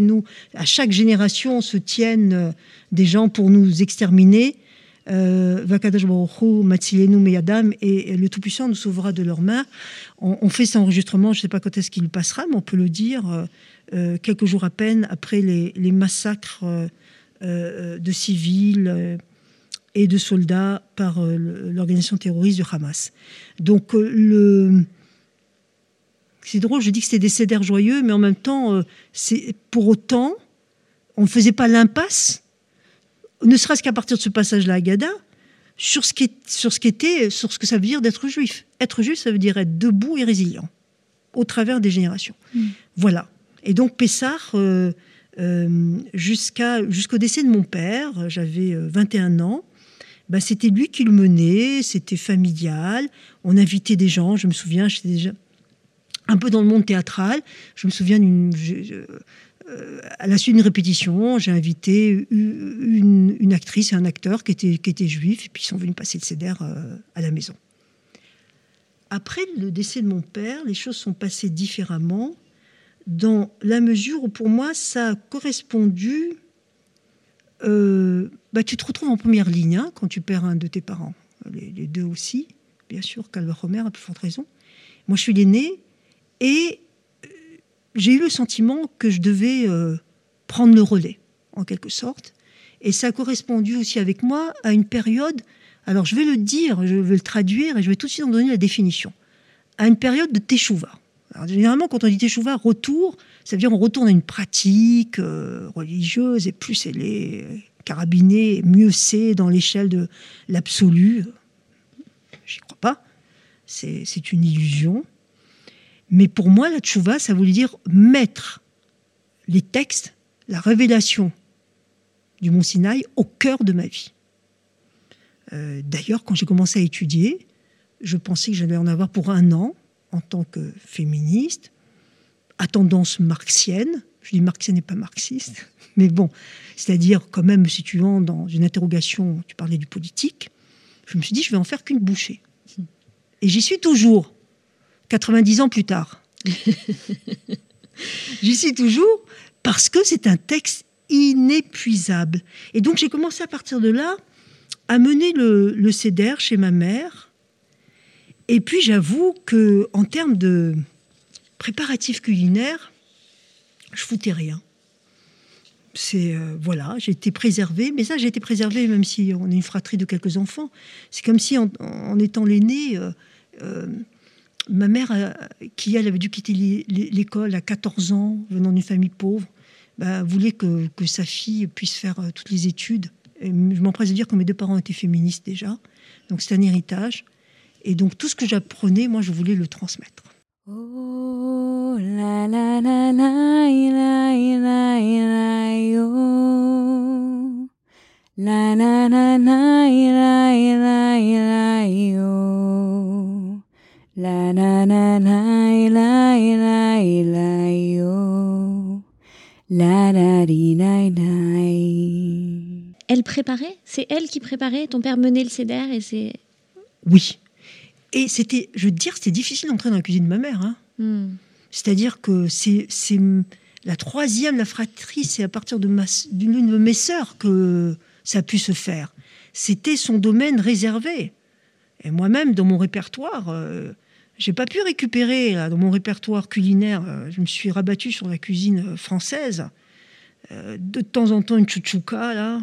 nous, à chaque génération se tiennent euh, des gens pour nous exterminer. Euh, et le Tout-Puissant nous sauvera de leurs mains. On, fait cet enregistrement, je ne sais pas quand est-ce qu'il passera, mais on peut le dire euh, quelques jours à peine après les massacres de civils et de soldats par l'organisation terroriste du Hamas. Donc le c'est drôle, je dis que c'était des cédères joyeux, mais en même temps, euh, c'est pour autant, on ne faisait pas l'impasse, ne serait-ce qu'à partir de ce passage-là à Gada, sur ce, qui sur ce qu'était, sur ce que ça veut dire d'être juif. Être juif, ça veut dire être debout et résilient, au travers des générations. Mm. Voilà. Et donc Pessar, euh, euh, jusqu'à, jusqu'au décès de mon père, j'avais 21 ans, bah, c'était lui qui le menait, c'était familial, on invitait des gens, je me souviens, j'étais déjà un peu dans le monde théâtral. Je me souviens d'une. Euh, à la suite d'une répétition, j'ai invité une, actrice et un acteur qui étaient, qui juifs, et puis ils sont venus passer le CEDER euh, à la maison. Après le décès de mon père, les choses sont passées différemment, dans la mesure où pour moi, ça a correspondu. Euh, bah, tu te retrouves en première ligne hein, quand tu perds un de tes parents, les, deux aussi, bien sûr, Calva Romer a plus forte raison. Moi, je suis l'aîné, et euh, j'ai eu le sentiment que je devais euh, prendre le relais, en quelque sorte. Et ça a correspondu aussi avec moi à une période, alors je vais le dire, je vais le traduire et je vais tout de suite en donner la définition, à une période de teshuva. Alors, généralement, quand on dit teshuva, retour, ça veut dire on retourne à une pratique euh, religieuse et plus elle est carabinée, mieux c'est dans l'échelle de l'absolu. J'y crois pas. C'est une illusion. Mais pour moi, la tchouva, ça voulait dire mettre les textes, la révélation du Mont Sinaï au cœur de ma vie. Euh, d'ailleurs, quand j'ai commencé à étudier, je pensais que j'allais en avoir pour un an en tant que féministe, à tendance marxienne, Je dis marxiste n'est pas marxiste, mais bon, c'est-à-dire quand même me situant dans une interrogation, tu parlais du politique, je me suis dit je vais en faire qu'une bouchée. Et j'y suis toujours, 90 ans plus tard. j'y suis toujours parce que c'est un texte inépuisable. Et donc j'ai commencé à partir de là à mener le, le CEDER chez ma mère. Et puis j'avoue que en termes de préparatifs culinaires, je foutais rien. C'est euh, voilà, j'ai été préservée, mais ça j'ai été préservée même si on est une fratrie de quelques enfants. C'est comme si en, étant l'aînée, euh, euh, ma mère, qui elle avait dû quitter l'école à 14 ans, venant d'une famille pauvre, bah, voulait que, que, sa fille puisse faire toutes les études. Je m'empresse de dire que mes deux parents étaient féministes déjà, donc c'est un héritage. Et donc tout ce que j'apprenais, moi je voulais le transmettre. Oh la la Elle préparait C'est elle qui préparait Ton père menait le céder et c'est... Oui, et c'était, je veux dire, c'était difficile d'entrer dans la cuisine de ma mère. Hein. Hmm. C'est-à-dire que c'est, la troisième, la fratrie, c'est à partir de d'une de mes sœurs que ça a pu se faire. C'était son domaine réservé. Et moi-même, dans mon répertoire, euh, j'ai pas pu récupérer dans mon répertoire culinaire. Euh, je me suis rabattue sur la cuisine française. Euh, de temps en temps une chouchouka là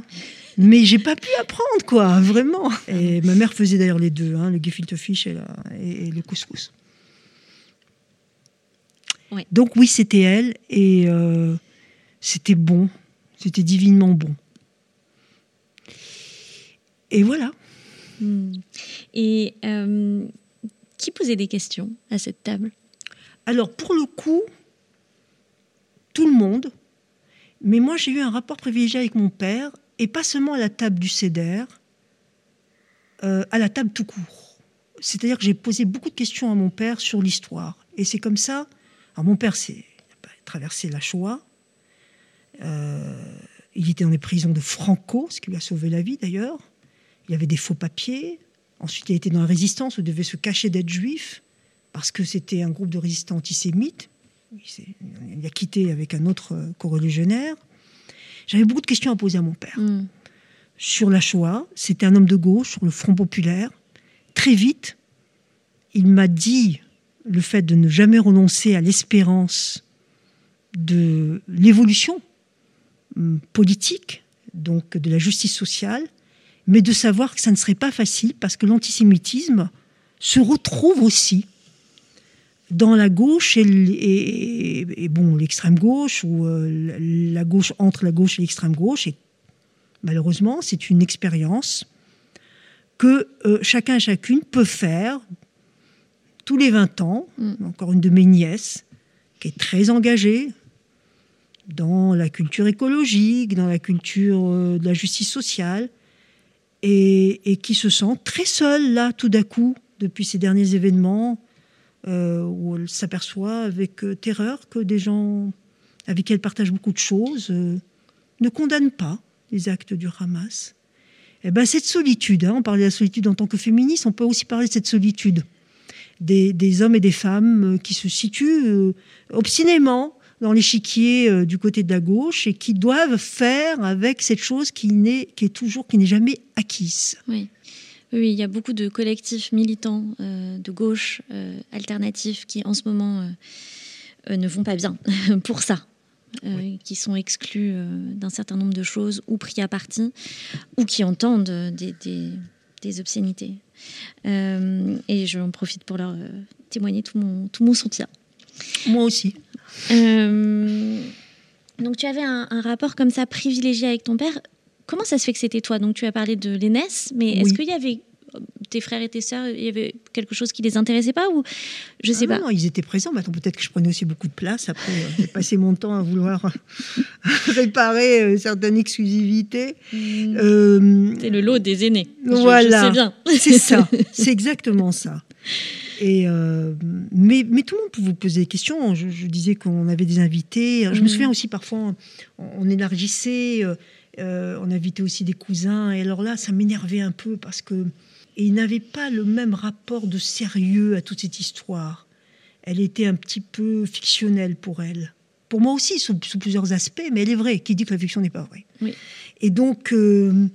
mais j'ai pas pu apprendre, quoi, vraiment. Et ma mère faisait d'ailleurs les deux, hein, le gefilte fish et, et, le couscous. Donc oui, c'était elle, et euh, c'était bon, c'était divinement bon. Et voilà. Hmm. Et euh, qui posait des questions à cette table? Alors, pour le coup, tout le monde. Mais moi, j'ai eu un rapport privilégié avec mon père et pas seulement à la table du CEDER, euh, à la table tout court. C'est-à-dire que j'ai posé beaucoup de questions à mon père sur l'histoire. Et c'est comme ça. Alors, mon père s'est traversé la Shoah. Euh, il était dans les prisons de Franco, ce qui lui a sauvé la vie d'ailleurs. Il avait des faux papiers. Ensuite, il a été dans la résistance où il devait se cacher d'être juif parce que c'était un groupe de résistants antisémites. Il, a quitté avec un autre co-religionnaire. J'avais beaucoup de questions à poser à mon père. Hmm. Sur la Shoah, c'était un homme de gauche, sur le Front populaire. Très vite, il m'a dit le fait de ne jamais renoncer à l'espérance de l'évolution hmm, politique, donc de la justice sociale, mais de savoir que ça ne serait pas facile parce que l'antisémitisme se retrouve aussi dans la gauche et, bon l'extrême gauche ou euh, la gauche entre la gauche et l'extrême gauche et malheureusement c'est une expérience que euh, chacun et chacune peut faire tous les 20 ans mm. encore une de mes nièces qui est très engagée dans la culture écologique dans la culture euh, de la justice sociale et, et qui se sent très seule là tout d'un coup depuis ces derniers événements euh, où elle s'aperçoit avec euh, terreur que des gens avec qui elle partage beaucoup de choses euh, ne condamnent pas les actes du Hamas. Et eh ben, cette solitude, hein, on parlait de la solitude en tant que féministe, on peut aussi parler de cette solitude des, hommes et des femmes qui se situent obstinément dans l'échiquier du côté de la gauche et qui doivent faire avec cette chose qui n'est qui est toujours qui n'est jamais acquise. Oui. Oui, il y a beaucoup de collectifs militants euh, de gauche euh, alternatifs qui en ce moment euh, ne vont pas bien pour ça. qui sont exclus d'un certain nombre de choses ou pris à partie ou qui entendent des, obscénités. et j'en profite pour leur témoigner tout mon, tout mon soutien. Moi aussi. donc tu avais un, un, rapport comme ça privilégié avec ton père. Comment ça se fait que c'était toi? Donc tu as parlé de l'ENES, mais est-ce qu'il y avait euh, tes frères et tes sœurs, il y avait quelque chose qui les intéressait pas ou je sais ah pas? Non, ils étaient présents. Maintenant, peut-être que je prenais aussi beaucoup de place. Après, euh, j'ai passé mon temps à vouloir réparer euh, certaines exclusivités. Hmm. C'est le lot des aînés. Voilà. Je, bien. c'est ça. C'est exactement ça. Et euh, mais, mais tout le monde peut vous poser des questions. Je, je disais qu'on avait des invités. Je me Mhm. souviens aussi parfois, on, on élargissait, euh, on invitait aussi des cousins. Et alors là, ça m'énervait un peu parce que et ils n'avaient pas le même rapport de sérieux à toute cette histoire. Elle était un petit peu fictionnelle pour elle. Pour moi aussi, sous, sous plusieurs aspects, mais elle est vraie. Qui dit que la fiction n'est pas vraie Oui. Et donc, euh,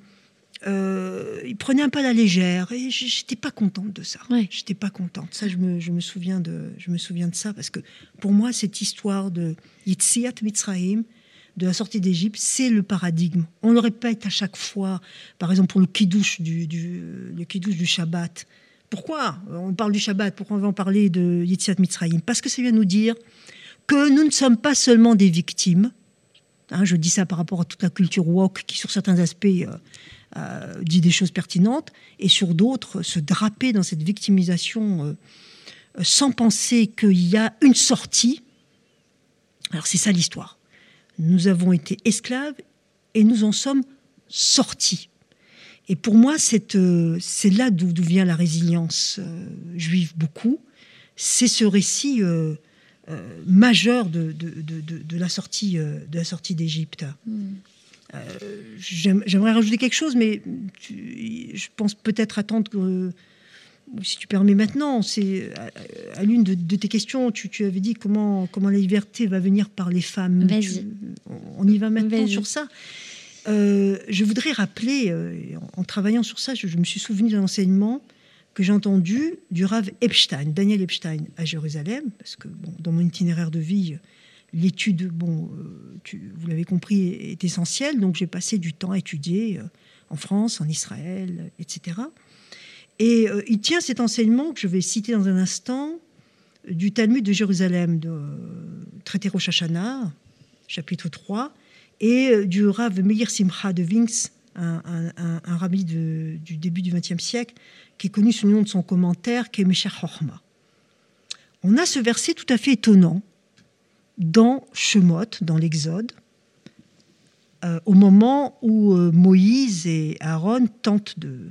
euh, ils prenaient un peu à la légère. Et j'étais pas contente de ça. Ouais. J'étais pas contente. Ça, je me, je me souviens de, je me souviens de ça parce que pour moi, cette histoire de Yitziat Mitzrayim, de la sortie d'Égypte, c'est le paradigme. On le répète à chaque fois. Par exemple, pour le kiddush du, Shabbat. Pourquoi on parle du Shabbat? Pourquoi on va en parler de Yitziat Mitzrayim? Parce que ça vient nous dire que nous ne sommes pas seulement des victimes. Hein, je dis ça par rapport à toute la culture woke qui, sur certains aspects, euh, euh, dit des choses pertinentes, et sur d'autres, se draper dans cette victimisation euh, sans penser qu'il y a une sortie. Alors c'est ça l'histoire. Nous avons été esclaves et nous en sommes sortis. Et pour moi, c'est euh, c'est là d'où vient la résilience euh, juive beaucoup. C'est ce récit euh, majeur de, de, de, de- de la sortie de la sortie d'Égypte. J'aime- J'aimerais rajouter quelque chose, mais tu- je pense peut-être attendre que, si tu permets maintenant, c'est à, à l'une de, de tes questions, tu, tu avais dit comment, comment la liberté va venir par les femmes. Tu- on- on y va maintenant sur ça. Euh, je voudrais rappeler, euh, en, en travaillant sur ça, je, je me suis souvenu d'un enseignement que j'ai entendu du Rav Epstein, Daniel Epstein, à Jérusalem, parce que bon, dans mon itinéraire de vie, l'étude, bon, euh, tu- vous l'avez compris, est essentielle. Donc j'ai passé du temps à étudier euh, en France, en Israël, etc. Et euh, il tient cet enseignement que je vais citer dans un instant euh, du Talmud de Jérusalem, de euh, traité Rosh Hashanah, chapitre 3, et euh, du Rav Meir Simcha de Vinx, un, un- rabbi du début du XXe siècle, qui est connu sous le nom de son commentaire, qui est Meshach Chochma. On a ce verset tout à fait étonnant dans Shemot, dans l'Exode, au moment où Moïse et Aaron tentent de,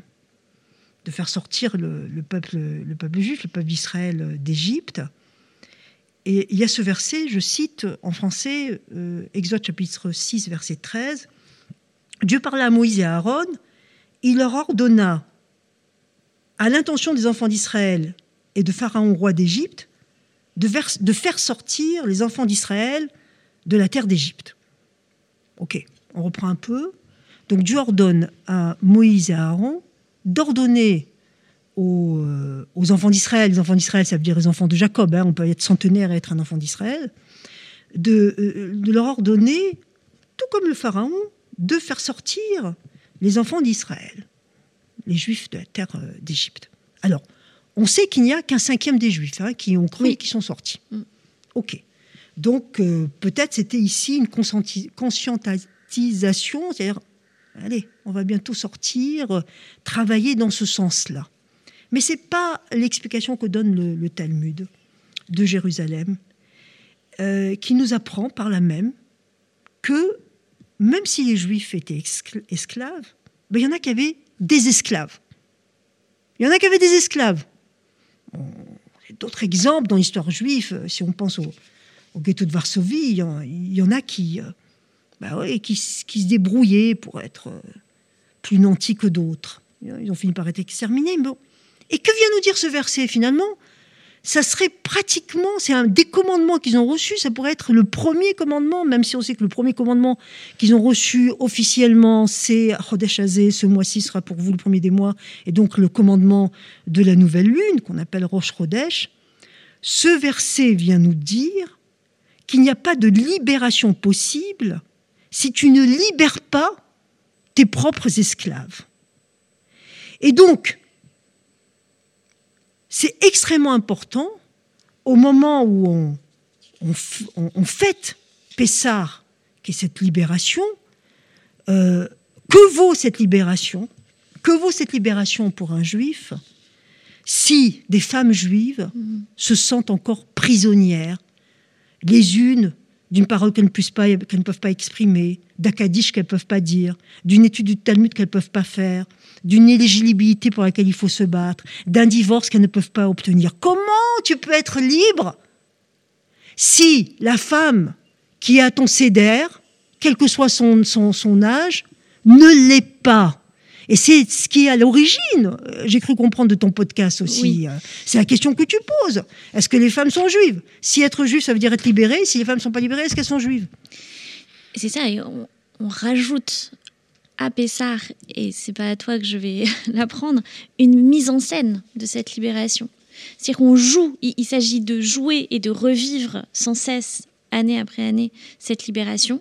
de faire sortir le, le peuple, le peuple juif, le peuple d'Israël euh, d'Égypte. Et il y a ce verset, je cite en français, euh, Exode chapitre 6, verset 13. Dieu parla à Moïse et à Aaron, il leur ordonna, à l'intention des enfants d'Israël et de Pharaon, roi d'Égypte, de, de faire sortir les enfants d'Israël de la terre d'Égypte. Ok, on reprend un peu. Donc Dieu ordonne à Moïse et à Aaron d'ordonner aux, euh, aux enfants d'Israël, les enfants d'Israël, ça veut dire les enfants de Jacob, hein, on peut être centenaire et être un enfant d'Israël, de, euh, de leur ordonner, tout comme le Pharaon, de faire sortir les enfants d'Israël, les Juifs de la terre euh, d'Égypte. Alors, on sait qu'il n'y a qu'un cinquième des Juifs hein, qui ont cru Oui. et qui sont sortis. Mm. Ok. Donc, euh, peut-être c'était ici une conscienti- conscientisation, c'est-à-dire, allez, on va bientôt sortir, euh, travailler dans ce sens-là. Mais ce n'est pas l'explication que donne le, Talmud de Jérusalem, euh, qui nous apprend par là même que même si les Juifs étaient esclaves, ben, il y en a qui avaient des esclaves. Il y en a qui avaient des esclaves. D'autres exemples dans l'histoire juive, euh, si on pense au, ghetto de Varsovie, il y en, a qui, bah ouais, qui, s- qui se débrouillaient pour être euh, plus nantis que d'autres. Ils ont fini par être exterminés. bon. Et que vient nous dire ce verset finalement? Ça serait pratiquement, c'est un des commandements qu'ils ont reçus, ça pourrait être le premier commandement, même si on sait que le premier commandement qu'ils ont reçu officiellement, c'est Chodesh Hazé, ce mois-ci sera pour vous le premier des mois, et donc le commandement de la nouvelle lune, qu'on appelle Rosh Chodesh. Ce verset vient nous dire qu'il n'y a pas de libération possible si tu ne libères pas tes propres esclaves. Et donc, c'est extrêmement important au moment où on, fête Pessar, qui est cette libération, euh, que vaut cette libération Que vaut cette libération pour un juif si des femmes juives se sentent encore prisonnières, les unes d'une parole qu'elles ne, puissent pas, qu'elles ne peuvent pas exprimer, d'Akadish qu'elles ne peuvent pas dire, d'une étude du Talmud qu'elles ne peuvent pas faire, d'une éligibilité pour laquelle il faut se battre, d'un divorce qu'elles ne peuvent pas obtenir. Comment tu peux être libre si la femme qui a ton cédère, quel que soit son, son, son âge, ne l'est pas? Et c'est ce qui est à l'origine, euh, j'ai cru comprendre de ton podcast aussi. Euh, c'est la question que tu poses. Est-ce que les femmes sont juives? Si être juive, ça veut dire être libérée. Si les femmes ne sont pas libérées, est-ce qu'elles sont juives? C'est ça, et on, rajoute à Pessar, et c'est pas à toi que je vais l'apprendre, une mise en scène de cette libération. C'est-à-dire qu'on joue, il s'agit de jouer et de revivre sans cesse, année après année, cette libération.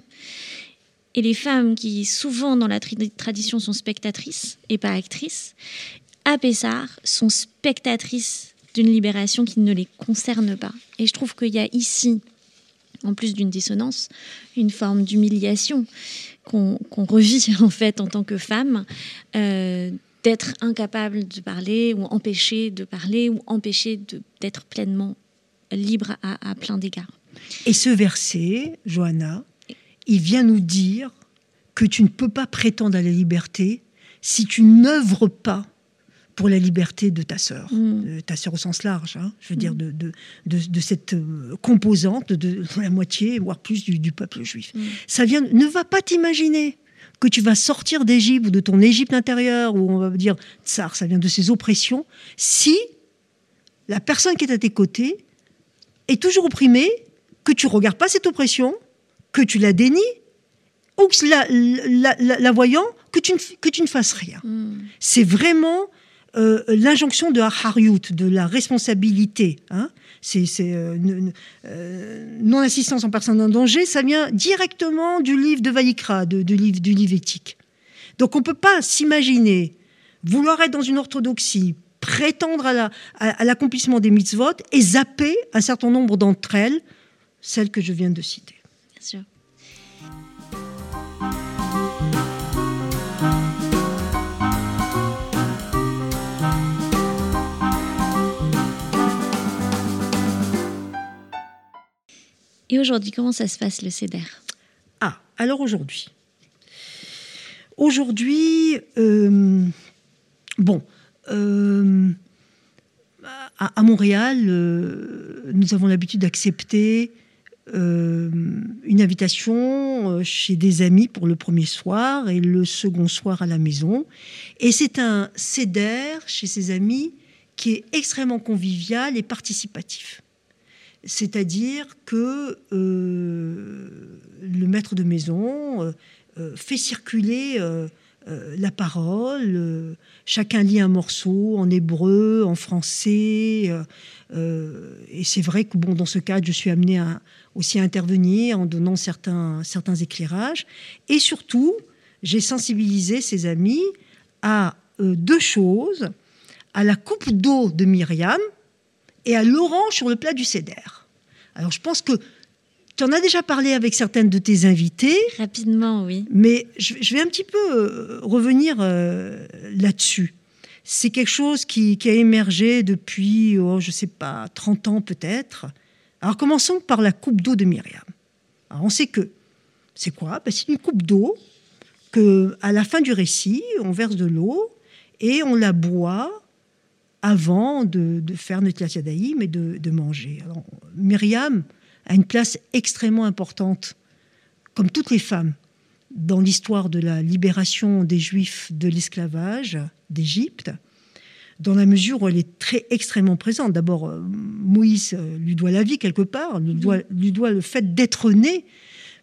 Et les femmes qui, souvent dans la tradition, sont spectatrices et pas actrices, à Pessar, sont spectatrices d'une libération qui ne les concerne pas. Et je trouve qu'il y a ici, en plus d'une dissonance, une forme d'humiliation qu'on revit en fait en tant que femme. Euh, d'être incapable de parler ou empêcher de parler ou empêcher d'être pleinement libre à plein d'égards. Et ce verset, Johanna, il vient nous dire que tu ne peux pas prétendre à la liberté si tu n'œuvres pas pour la liberté de ta sœur, mm. ta sœur au sens large, hein, je veux dire mm. de, de, cette euh, composante de, la moitié, voire plus du, peuple juif. Mm. Ça vient, ne va pas t'imaginer que tu vas sortir d'Égypte ou de ton Égypte intérieure, où on va dire tsar, ça vient de ces oppressions, si la personne qui est à tes côtés est toujours opprimée, que tu regardes pas cette oppression, que tu la dénies, ou que la, voyant, que tu, ne, que tu ne fasses rien. Hmm. C'est vraiment euh, l'injonction de Hariout, de la responsabilité. Hein. C'est euh, euh, non-assistance en personne en danger, ça vient directement du livre de Vaïkra, de, livre, du livre éthique. Donc on ne peut pas s'imaginer vouloir être dans une orthodoxie, prétendre à l'accomplissement la, à, des mitzvot et zapper un certain nombre d'entre elles, celles que je viens de citer. Et aujourd'hui, comment ça se passe le CEDER Ah, alors aujourd'hui. Aujourd'hui, euh, bon, euh, à, Montréal, euh, nous avons l'habitude d'accepter une invitation chez des amis pour le premier soir et le second soir à la maison. Et c'est un CEDER chez ses amis qui est extrêmement convivial et participatif. C'est-à-dire que euh, le maître de maison euh, euh, fait circuler la parole, chacun lit un morceau en hébreu, en français, et c'est vrai que bon, dans ce cadre, je suis amenée à, aussi à intervenir en donnant certains, certains éclairages, et surtout, j'ai sensibilisé ses amis à deux choses, à la coupe d'eau de Myriam, et à l'orange sur le plat du cédère. Alors je pense que tu en as déjà parlé avec certaines de tes invités. Rapidement, oui. Mais je, vais un petit peu euh, revenir euh, là-dessus. C'est quelque chose qui, a émergé depuis, oh, je ne sais pas, 30 ans peut-être. Alors commençons par la coupe d'eau de Myriam. Alors on sait que, c'est quoi? Ben, C'est une coupe d'eau que, à la fin du récit, on verse de l'eau et on la boit avant de, faire notre Yadaïm et de, de manger. Alors, Myriam a une place extrêmement importante, comme toutes les femmes, dans l'histoire de la libération des Juifs de l'esclavage d'Égypte, dans la mesure où elle est très extrêmement présente. D'abord, euh, Moïse euh, lui doit la vie quelque part, lui doit, le fait d'être né,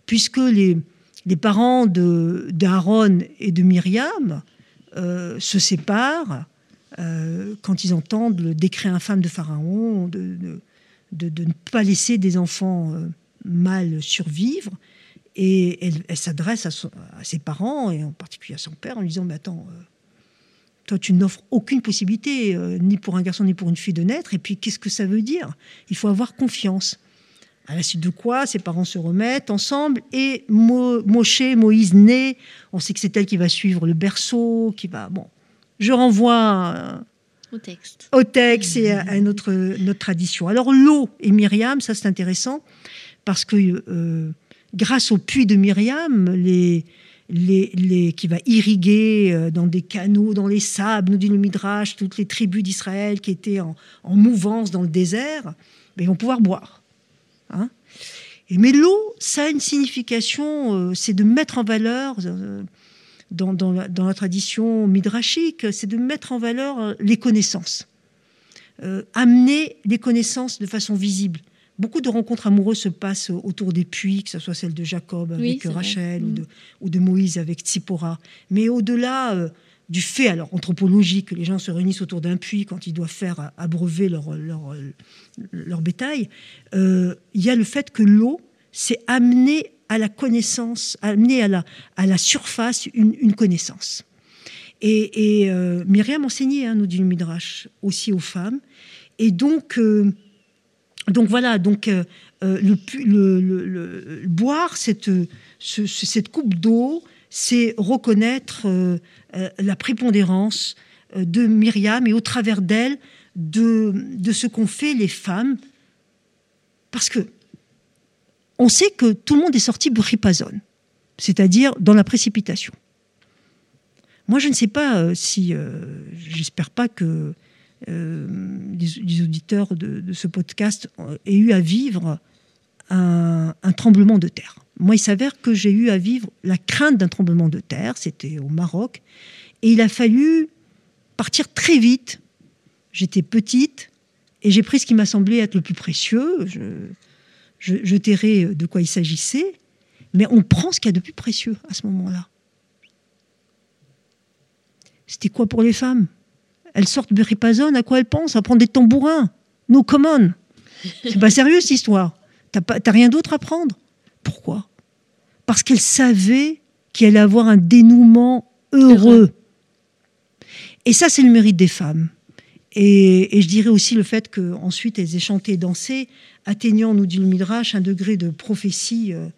puisque les, les parents d'Aaron et de Myriam euh, se séparent quand ils entendent le décret infâme de Pharaon de, de, ne pas laisser des enfants euh, mâles survivre. Et elle, s'adresse à, ses parents, et en particulier à son père, en lui disant Mais attends, toi, tu n'offres aucune possibilité, ni pour un garçon, ni pour une fille, de naître. Et puis, qu'est-ce que ça veut dire? Il faut avoir confiance. À la suite de quoi, ses parents se remettent ensemble et Mo, Moshe, Moïse naît. On sait que c'est elle qui va suivre le berceau, qui va. Bon, je renvoie euh, au texte, au texte et à, notre, notre tradition. Alors l'eau et Myriam, ça c'est intéressant, parce que grâce au puits de Myriam, les, qui va irriguer dans des canaux, dans les sables, nous dit le Midrash, toutes les tribus d'Israël qui étaient en, mouvance dans le désert, ben, ils vont pouvoir boire. Hein mais l'eau, ça a une signification, c'est de mettre en valeur dans, la, tradition midrashique, c'est de mettre en valeur euh, les connaissances, euh, amener les connaissances de façon visible. Beaucoup de rencontres amoureuses se passent autour des puits, que ce soit celle de Jacob avec Rachel mm. ou, de, Moïse avec Tsipora. Mais au-delà euh, du fait alors anthropologique que les gens se réunissent autour d'un puits quand ils doivent faire abreuver leur, leur, leur bétail, il y a le fait que l'eau, c'est amener à la connaissance, amener à la, à la surface une, connaissance. Et, euh, Myriam enseignait, hein, nous dit le Midrash, aussi aux femmes. Et donc, euh, donc voilà, donc euh, le, boire cette, cette coupe d'eau, c'est reconnaître la prépondérance de Myriam et au travers d'elle de, de ce qu'ont fait les femmes. Parce que on sait que tout le monde est sorti bripazone, c'est-à-dire dans la précipitation. Moi, je ne sais pas euh, si, euh, j'espère pas que euh, les, auditeurs de, ce podcast aient eu à vivre un, tremblement de terre. Moi, il s'avère que j'ai eu à vivre la crainte d'un tremblement de terre, c'était au Maroc, et il a fallu partir très vite. J'étais petite et j'ai pris ce qui m'a semblé être le plus précieux. Je, je, je de quoi il s'agissait, mais on prend ce qu'il y a de plus précieux à ce moment-là. C'était quoi pour les femmes? Elles sortent de Ripazone, à quoi elles pensent? À prendre des tambourins. No common. C'est pas sérieux cette histoire. T'as rien d'autre à prendre? Pourquoi? Parce qu'elles savaient qu'il allait avoir un dénouement heureux. Et ça, c'est le mérite des femmes. Et, je dirais aussi le fait qu'ensuite elles aient chanté et dansé, atteignant, nous dit le Midrash, un degré de prophétie euh,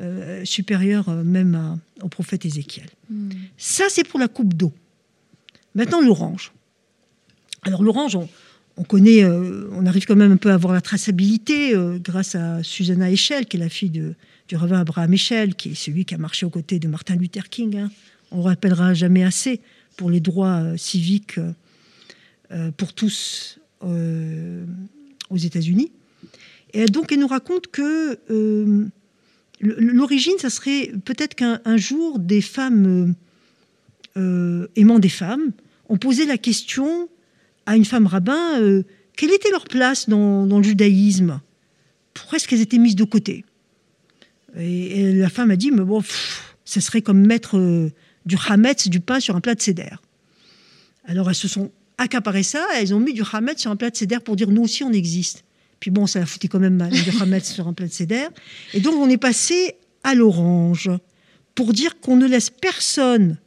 euh, supérieur euh, même au prophète Ézéchiel. Hmm. Ça, c'est pour la coupe d'eau. Maintenant, l'orange. Alors l'orange, on, connaît, on arrive quand même un peu à avoir la traçabilité grâce à Susanna Echel, qui est la fille du rabbin Abraham Echel, qui est celui qui a marché aux côtés de Martin Luther King. Hein. On ne rappellera jamais assez pour les droits civiques euh, pour tous euh, aux États-Unis. Et donc, elle nous raconte que euh, l'origine, ça serait peut-être qu'un jour, des femmes aimant des femmes ont posé la question à une femme rabbin quelle était leur place dans, le judaïsme? Pourquoi est-ce qu'elles étaient mises de côté? Et, la femme a dit mais bon, ça serait comme mettre du hametz, du pain sur un plat de cédère. Alors elles se sont accaparé ça, elles ont mis du Hametz sur un plat de cédère pour dire nous aussi on existe. Puis bon, ça a foutu quand même mal, du Hametz sur un plat de cédère. Et donc on est passé à l'orange pour dire qu'on ne laisse personne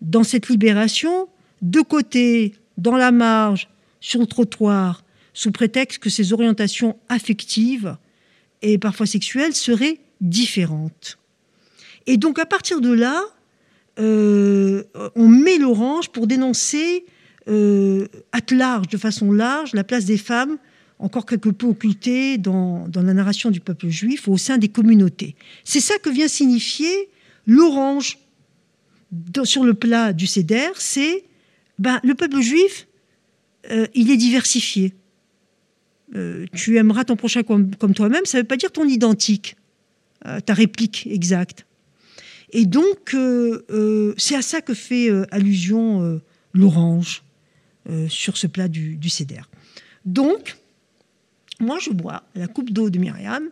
dans cette libération de côté, dans la marge, sur le trottoir, sous prétexte que ses orientations affectives et parfois sexuelles seraient différentes. Et donc à partir de là, euh, on met l'orange pour dénoncer euh, à large, de façon large, la place des femmes, encore quelque peu occultée dans, la narration du peuple juif au sein des communautés. C'est ça que vient signifier l'orange sur le plat du Seder, c'est ben, le peuple juif, euh, il est diversifié. Euh, tu aimeras ton prochain comme, toi-même, ça ne veut pas dire ton identique, ta réplique exacte. Et donc, c'est à ça que fait allusion l'orange. Euh, sur ce plat du, du Donc, moi, je bois la coupe d'eau de Myriam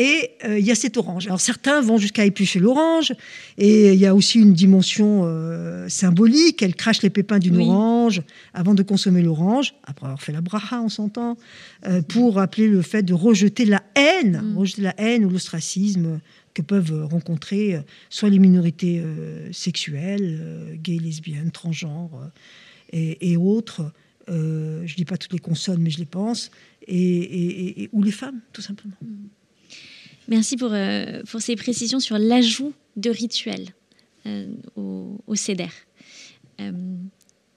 et euh, il y a cette orange. Alors certains vont jusqu'à éplucher l'orange et il y a aussi une dimension euh, symbolique. Elle crache les pépins d'une orange avant de consommer l'orange, après avoir fait la bracha, on s'entend, pour rappeler le fait de rejeter la haine, mm. rejeter la haine ou l'ostracisme que peuvent rencontrer soit les minorités sexuelles, gays, lesbiennes, transgenres et, autres. Euh, je ne dis pas toutes les consonnes, mais je les pense. Et, ou les femmes, tout simplement. Merci pour, euh, pour ces précisions sur l'ajout de rituels euh, au, au CEDER,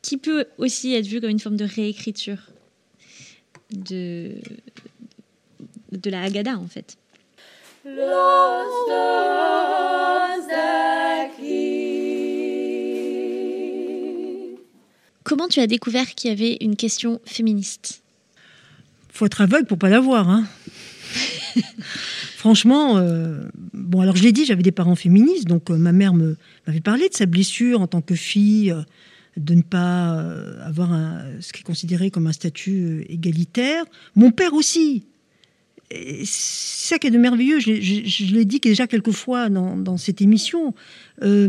qui peut aussi être vu comme une forme de réécriture de, de la Haggadah, en fait. Comment tu as découvert qu'il y avait une question féministe? Faut être aveugle pour pas la voir. Hein. Franchement, euh, bon, alors je l'ai dit, j'avais des parents féministes, donc euh, ma mère m'avait parlé de sa blessure en tant que fille, euh, de ne pas avoir ce qui est considéré comme un statut égalitaire. Mon père aussi. C'est ça qui est de merveilleux, je, l'ai dit déjà quelques fois dans, cette émission. ça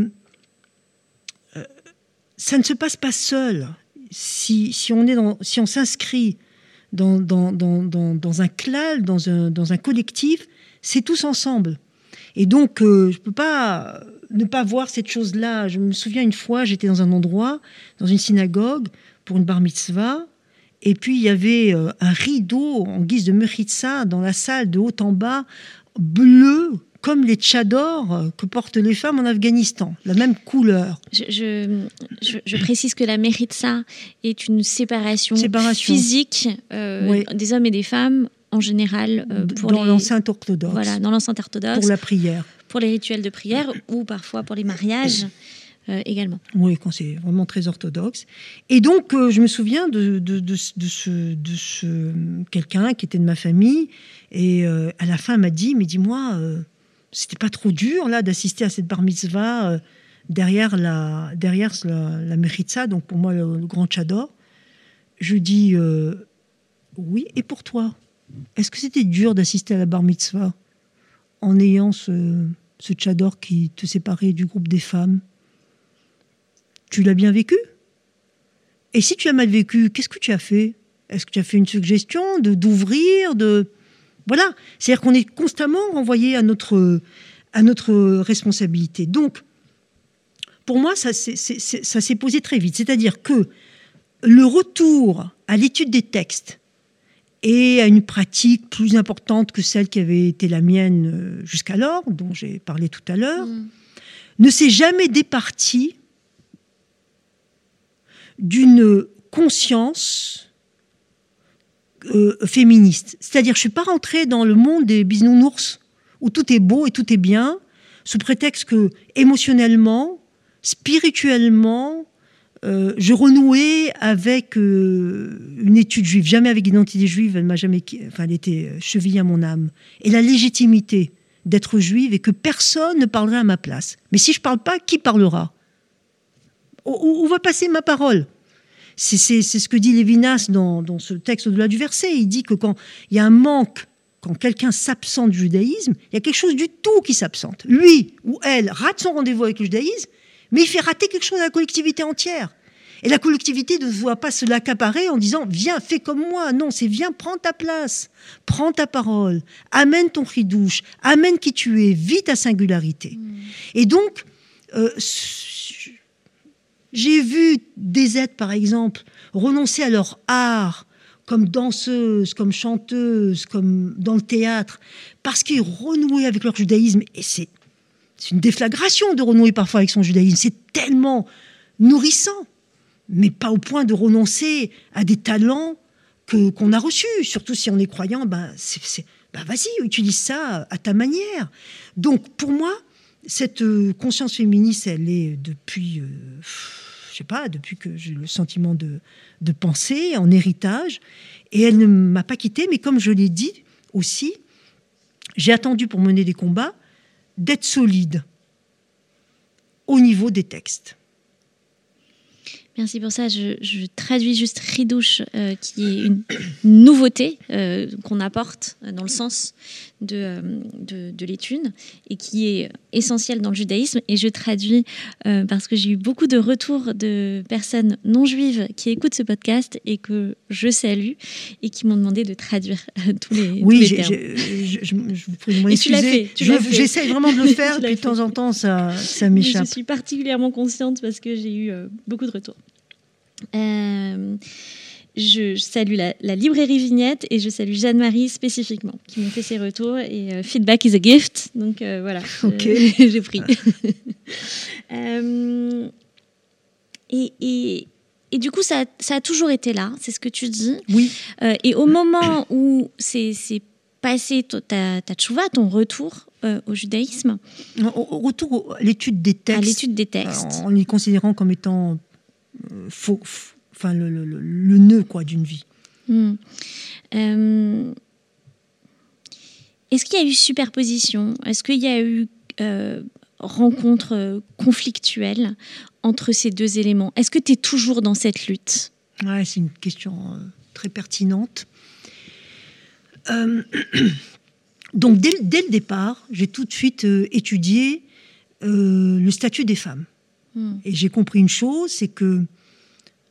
ne se passe pas seul. Si, on est s'inscrit dans, un clan, dans un, dans un collectif, c'est tous ensemble. Et donc, euh, je ne peux pas ne pas voir cette chose-là. Je me souviens une fois, j'étais dans un endroit, dans une synagogue, pour une bar mitzvah, et puis il y avait euh, un rideau en guise de mechitza dans la salle de haut en bas, bleu, comme les tchadors que portent les femmes en Afghanistan, la même couleur. Je, je, précise que la méritza est une séparation, physique euh, des hommes et des femmes en général euh, pour dans l'enceinte orthodoxe. Voilà, dans l'enceinte orthodoxe. Pour la prière. Pour les rituels de prière ou parfois pour les mariages. Euh, également. Oui, quand c'est vraiment très orthodoxe. Et donc, je me souviens de, de, de, de ce, de ce quelqu'un qui était de ma famille, et à la fin m'a dit, mais dis-moi, c'était pas trop dur là d'assister à cette bar mitzvah euh, derrière la derrière la, la donc pour moi le, grand tchador. Je dis euh, oui. Et pour toi, est-ce que c'était dur d'assister à la bar mitzvah en ayant ce, tchador qui te séparait du groupe des femmes? Tu l'as bien vécu? Et si tu as mal vécu, qu'est-ce que tu as fait? Est-ce que tu as fait une suggestion de d'ouvrir de voilà, c'est-à-dire qu'on est constamment renvoyé à notre, à notre responsabilité. Donc, pour moi, ça, s'est posé très vite. C'est-à-dire que le retour à l'étude des textes et à une pratique plus importante que celle qui avait été la mienne euh, jusqu'alors, dont j'ai parlé tout à l'heure, mm. ne s'est jamais départi d'une conscience euh, féministe. C'est-à-dire, je suis pas rentrée dans le monde des bisounours où tout est beau et tout est bien, sous prétexte que émotionnellement, spirituellement, euh, je renouais avec euh, une étude juive, jamais avec l'identité juive, elle m'a jamais, enfin, elle était chevillée à mon âme, et la légitimité d'être juive et que personne ne parlerait à ma place. Mais si je parle pas, qui parlera? Où va passer ma parole? C'est ce que dit Lévinas dans, ce texte au-delà du verset. Il dit que quand il y a un manque, quand quelqu'un s'absente du judaïsme, il y a quelque chose du tout qui s'absente. Lui ou elle rate son rendez-vous avec le judaïsme, mais il fait rater quelque chose à la collectivité entière. Et la collectivité ne doit pas se l'accaparer en disant Viens, fais comme moi. Non, c'est viens, prends ta place, prends ta parole, amène ton douche, amène qui tu es, vis ta singularité. Hmm. Et donc, euh, j'ai vu des êtres, par exemple, renoncer à leur art comme danseuse, comme chanteuse, comme dans le théâtre, parce qu'ils renouaient avec leur judaïsme. Et c'est une déflagration de renouer parfois avec son judaïsme. C'est tellement nourrissant, mais pas au point de renoncer à des talents que qu'on a reçus. Surtout si on est croyant, ben, c'est, ben vas-y, utilise ça à ta manière. Donc pour moi, cette euh, conscience féministe, elle est depuis... Euh, je sais pas, depuis que j'ai le sentiment de, de penser en héritage. Et elle ne m'a pas quittée, mais comme je l'ai dit aussi, j'ai attendu pour mener des combats d'être solide au niveau des textes. Merci pour ça. Je, traduis juste ridouche, euh, qui est une nouveauté euh, qu'on apporte dans le sens de, euh, de, l'étude et qui est essentielle dans le judaïsme. Et je traduis parce que j'ai eu beaucoup de retours de personnes non juives qui écoutent ce podcast et que je salue et qui m'ont demandé de traduire tous les, oui, termes. je, je, vous tu l'as fait. J'essaie vraiment de le faire, puis de temps en temps, ça, ça m'échappe. Je suis particulièrement consciente parce que j'ai eu beaucoup de retours. Euh, je salue la, librairie Vignette et je salue Jeanne-Marie spécifiquement qui m'ont fait ses retours et euh, feedback is a gift. Donc euh, voilà. J'ai pris. Et, et, et, du coup ça, ça, a toujours été là c'est ce que tu dis. Oui. Et au moment où ces, ces passer ta, ta tchouva, ton retour euh, au judaïsme. Au, retour à l'étude des textes. À l'étude des textes. En les considérant comme étant euh, faux, enfin le, le- le- le nœud quoi d'une vie. Hmm. Euh, Est-ce qu'il y a eu superposition? Est-ce qu'il y a eu euh, rencontre euh, conflictuelle entre ces deux éléments? Est-ce que tu es toujours dans cette lutte? Ouais, c'est une question euh, très pertinente. Donc, dès, dès le départ, j'ai tout de suite étudié le statut des femmes. Hmm. Et j'ai compris une chose, c'est que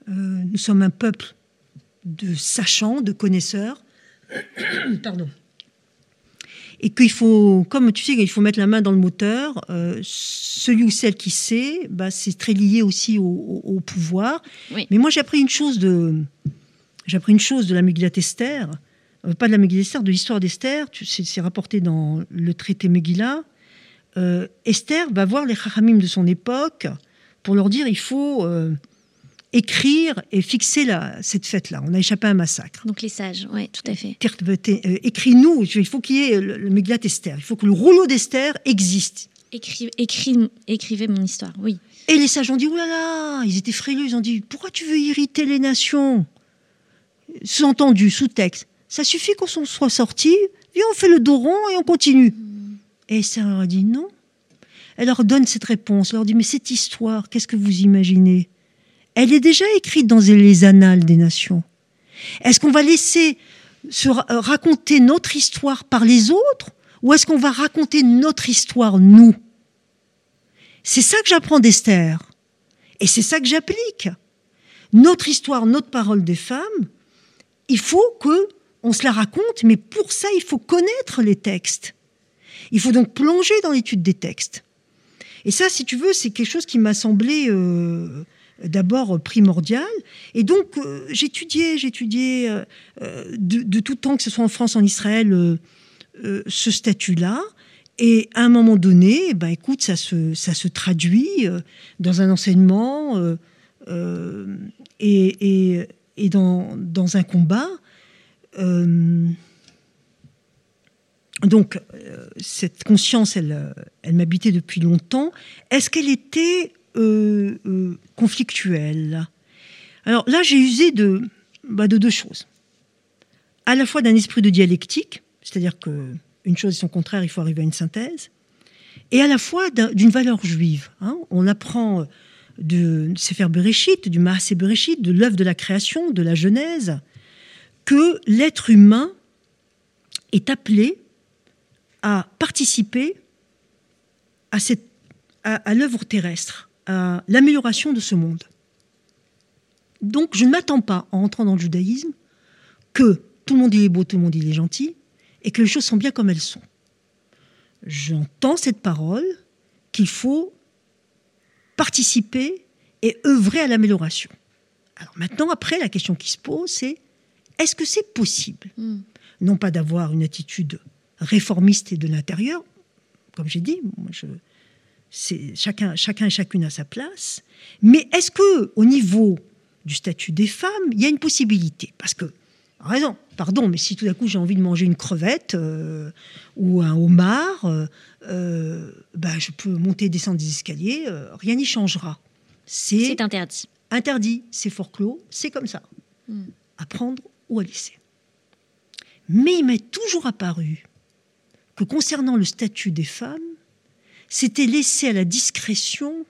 nous sommes un peuple de sachants, de connaisseurs. Pardon. Et qu'il faut, comme tu sais, il faut mettre la main dans le moteur. euh, celui ou celle qui sait, bah, c'est très lié aussi au, au- au pouvoir. Oui. Mais moi, j'ai appris une chose de, j'ai appris une chose de la Megillat Esther, euh, pas de la Megillat Esther, de l'histoire d'Esther. C'est rapporté dans le traité Megillah. Euh, Esther va voir les Chachamim de son époque pour leur dire il faut euh, écrire et fixer la, cette fête-là. On a échappé à un massacre. Donc les sages, oui, tout à fait. Euh, Écris-nous, il faut qu'il y ait le, le Megillat Esther. Il faut que le rouleau d'Esther existe. Écri- écrivez mon histoire, oui. Et les sages ont dit, oulala, là là, ils étaient frileux, ils ont dit, pourquoi tu veux irriter les nations? Sous-entendu, sous-texte, ça suffit qu'on soit sorti, viens, on fait le dos rond et on continue. Et Esther leur a dit non. Elle leur donne cette réponse, elle leur dit, mais cette histoire, qu'est-ce que vous imaginez? Elle est déjà écrite dans les annales des nations. Est-ce qu'on va laisser se euh, raconter notre histoire par les autres ou est-ce qu'on va raconter notre histoire, nous? C'est ça que j'apprends d'Esther. Et c'est ça que j'applique. Notre histoire, notre parole des femmes, il faut que on se la raconte, mais pour ça, il faut connaître les textes. Il faut donc plonger dans l'étude des textes. Et ça, si tu veux, c'est quelque chose qui m'a semblé euh, d'abord primordial. Et donc, euh, j'étudiais, j'étudiais euh, euh, de, tout temps, que ce soit en France, en Israël, ce statut-là. Et à un moment donné, ben, écoute, ça se, ça se traduit dans un enseignement et, et, et dans, dans un combat. Donc, cette conscience, elle, elle m'habitait depuis longtemps. Est-ce qu'elle était euh, euh, conflictuelle Alors là, j'ai usé de, bah, de deux choses. À la fois d'un esprit de dialectique, c'est-à-dire que une chose et son contraire, il faut arriver à une synthèse, et à la fois d'un- d'une valeur juive. hein. On apprend de Sefer Bereshit, du Maaseh Bereshit, de l'œuvre de la création, de la Genèse, que l'être humain est appelé à participer à, à l'œuvre terrestre, à l'amélioration de ce monde. Donc je ne m'attends pas, en entrant dans le judaïsme, que tout le monde il est beau, tout le monde il est gentil, et que les choses sont bien comme elles sont. J'entends cette parole qu'il faut participer et œuvrer à l'amélioration. Alors maintenant, après, la question qui se pose, c'est est-ce que c'est possible Hmm. Non pas d'avoir une attitude réformiste et de l'intérieur, comme j'ai dit, moi je, c'est chacun, chacun et chacune à sa place, mais est-ce que au niveau du statut des femmes, il y a une possibilité? Parce que raison, pardon, mais si tout d'un coup j'ai envie de manger une crevette euh, ou un homard, euh, euh, ben, je peux monter et descendre des escaliers, euh, rien n'y changera. C'est C'est interdit. interdit, c'est forclos, c'est comme ça. Mm. À prendre ou à laisser. Mais il m'est toujours apparu que concernant le statut des femmes, c'était laissé à la discrétion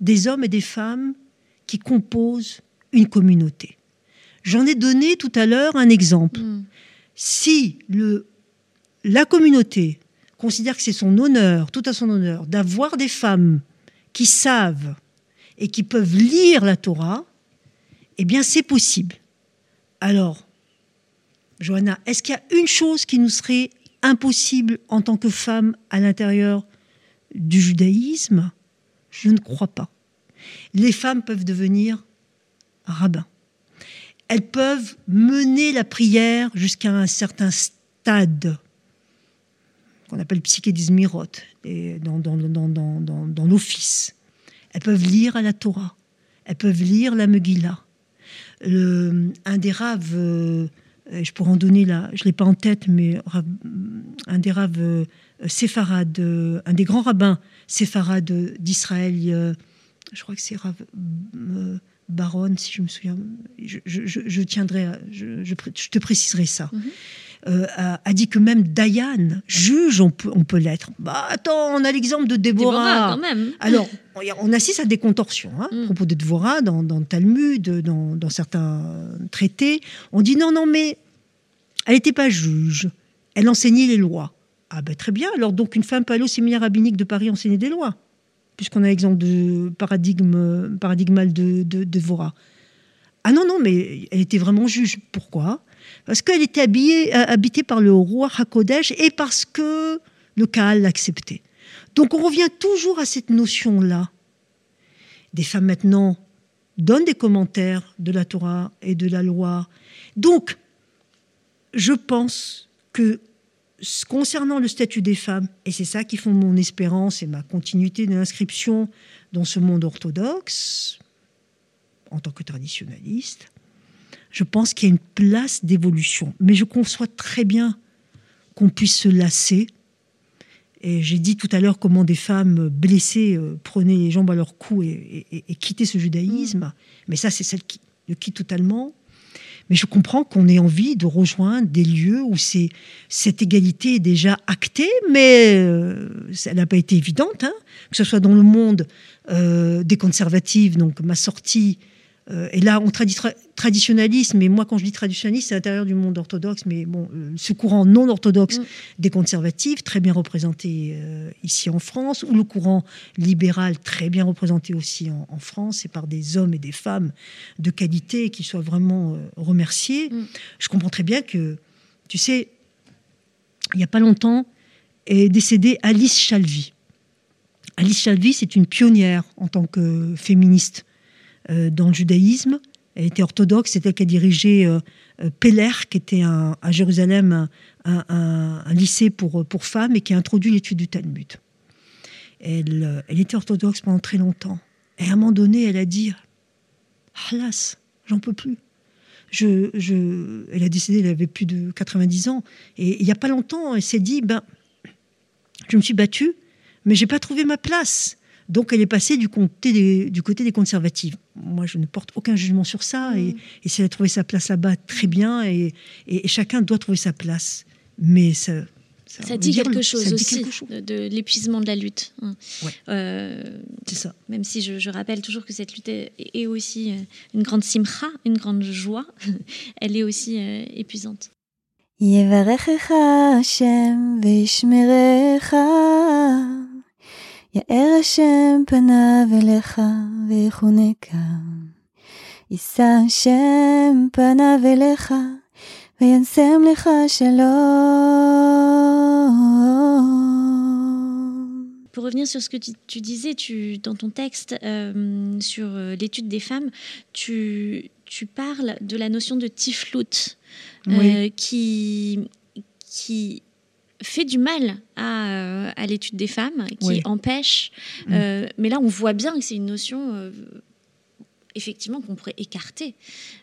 des hommes et des femmes qui composent une communauté. J'en ai donné tout à l'heure un exemple. Hmm. Si le, la communauté considère que c'est son honneur, tout à son honneur, d'avoir des femmes qui savent et qui peuvent lire la Torah, eh bien c'est possible. Alors, Johanna, est-ce qu'il y a une chose qui nous serait impossible en tant que femme à l'intérieur du judaïsme Je ne crois pas. Les femmes peuvent devenir rabbins. Elles peuvent mener la prière jusqu'à un certain stade qu'on appelle psyché des Zmirot, et dans, dans, dans, dans, l'office. Elles peuvent lire à la Torah. Elles peuvent lire la Megillah. Un des raves euh, je pourrais en donner là, je ne l'ai pas en tête, mais un des raves séfarades, un des grands rabbins séfarades d'Israël, je crois que c'est Rav Baron, si je me souviens, je, tiendrai, je, te préciserai ça. Mhm. Euh, a, dit que même Diane, juge, on peut, on peut l'être. Bah attends, on a l'exemple de Déborah. quand même. Alors, on assiste à des contorsions hein, à mm. propos de Déborah dans, dans le Talmud, dans, dans, certains traités. On dit non, non, mais elle n'était pas juge, elle enseignait les lois. Ah ben très bien, alors donc une femme peut aller au séminaire rabbinique de Paris enseigner des lois, puisqu'on a l'exemple de paradigme, paradigmal de, de, de Déborah. Ah non, non, mais elle était vraiment juge. Pourquoi? Parce qu'elle était habillée, euh, habitée par le roi Hakodesh et parce que le Kaal l'acceptait. Donc on revient toujours à cette notion-là. Des femmes maintenant donnent des commentaires de la Torah et de la loi. Donc, je pense que concernant le statut des femmes, et c'est ça qui font mon espérance et ma continuité de l'inscription dans ce monde orthodoxe, en tant que traditionnaliste, je pense qu'il y a une place d'évolution. Mais je conçois très bien qu'on puisse se lasser. Et j'ai dit tout à l'heure comment des femmes blessées euh, prenaient les jambes à leur cou et, quittaient ce judaïsme. Mm. Mais ça, c'est celle qui le quitte totalement. Mais je comprends qu'on ait envie de rejoindre des lieux où cette égalité est déjà actée, mais euh, elle n'a pas été évidente, hein. que ce soit dans le monde euh, des conservatives, donc ma sortie euh, et là, on traduit traditionnalisme, mais moi, quand je dis traditionnaliste, c'est à l'intérieur du monde orthodoxe, mais bon, euh, ce courant non orthodoxe mm. des conservatifs, très bien représenté euh, ici en France, ou le courant libéral, très bien représenté aussi en, France, et par des hommes et des femmes de qualité qui soient vraiment remerciés. Mm. Je comprends très bien que, tu sais, il n'y a pas longtemps, est décédée Alice Chalvy. Alice Chalvy, c'est une pionnière en tant que féministe dans le judaïsme. Elle était orthodoxe, c'est elle qui a dirigé euh, euh, Peller, qui était à Jérusalem un, lycée pour, femmes et qui a introduit l'étude du Talmud. Elle, était orthodoxe pendant très longtemps. Et à un moment donné, elle a dit Halas, j'en peux plus. Elle a décédé, elle avait plus de 90 ans. Et il n'y a pas longtemps, elle s'est dit ben, Je me suis battue, mais j'ai pas trouvé ma place. Donc elle est passée du côté des, du côté des conservatives. Moi, je ne porte aucun jugement sur ça. Mm. Et, et si elle a trouvé sa place là-bas, très bien. Et, chacun doit trouver sa place. Mais ça, ça, dit, quelque chose aussi de, l'épuisement de la lutte. Hein. Euh, c'est ça. Même si je, rappelle toujours que cette lutte est, aussi euh, une grande simcha, une grande joie, elle est aussi euh, épuisante. יאר השם פניו אליך ויחונקה. יישא השם פניו אליך וינסם לך Pour revenir sur ce que tu, tu disais tu, dans ton texte euh, sur euh, l'étude des femmes, tu, tu, parles de la notion de tiflout euh, oui. qui, qui fait du mal à, euh, à l'étude des femmes, qui empêche. Mm. Euh, mais là, on voit bien que c'est une notion, euh, effectivement, qu'on pourrait écarter.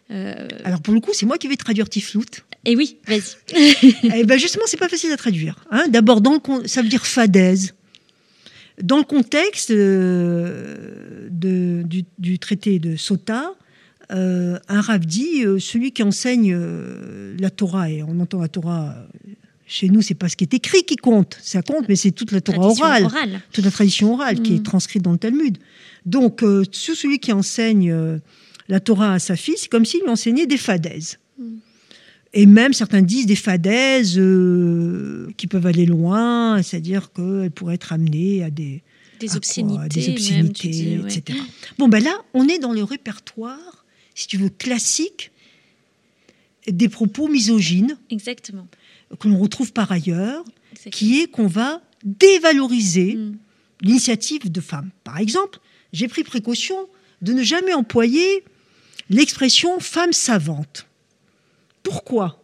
Alors, pour le coup, c'est moi qui vais traduire Tiflout. Et eh oui, vas-y. eh ben justement, c'est pas facile à traduire. Hein. D'abord, ça veut dire fadaise. Dans le contexte de, du, du, traité de Sota, un rav dit celui qui enseigne la Torah, et on entend la Torah chez nous, c'est pas ce qui est écrit qui compte. Ça compte, mais c'est toute la Torah orale, toute la tradition orale qui est mm. transcrite dans le Talmud. Donc, euh, celui qui enseigne euh, la Torah à sa fille, c'est comme s'il lui enseignait des fadaises. Mm. Et même certains disent des fadaises euh, qui peuvent aller loin, c'est-à-dire qu'elles pourraient être amenées à des, des obscénités, des obscénités etc. Bon, ben là, on est dans le répertoire, si tu veux, classique des propos misogynes. Exactement que l'on retrouve par ailleurs, qui est qu'on va dévaloriser mm. l'initiative de femmes. Par exemple, j'ai pris précaution de ne jamais employer l'expression femme savante. Pourquoi?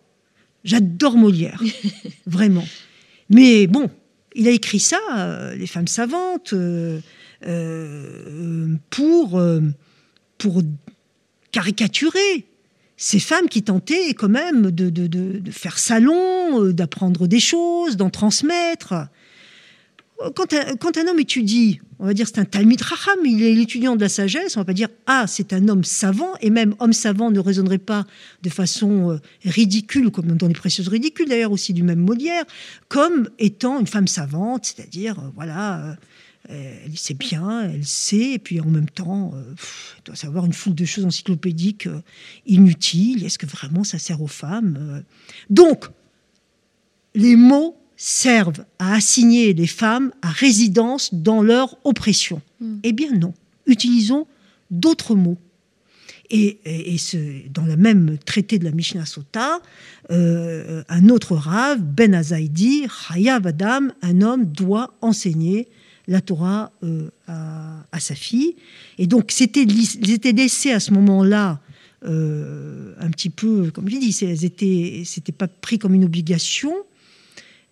J'adore Molière, vraiment. Mais bon, il a écrit ça, euh, les femmes savantes, euh, euh, pour, pour caricaturer ces femmes qui tentaient quand même de, faire salon, euh, d'apprendre des choses, d'en transmettre. Quand un, quand un, homme étudie, on va dire c'est un Talmud Raham, il est l'étudiant de la sagesse, on va pas dire ah c'est un homme savant, et même homme savant ne raisonnerait pas de façon euh, ridicule, comme dans les précieuses ridicules d'ailleurs aussi du même Molière, comme étant une femme savante, c'est-à-dire euh, voilà elle sait bien, elle sait, et puis en même temps, euh, elle doit savoir une foule de choses encyclopédiques euh, inutiles. Est-ce que vraiment ça sert aux femmes euh? Donc, les mots servent à assigner les femmes à résidence dans leur oppression. Mm. Eh bien non, utilisons d'autres mots. Et, et, et ce, dans le même traité de la Mishnah Sota, euh, un autre rave, Ben Azaïdi, Chayav Adam, un homme doit enseigner la Torah euh, à, sa fille. Et donc, c'était, ils étaient laissés à ce moment-là euh, un petit peu, comme je dis, étaient, c'était pas pris comme une obligation.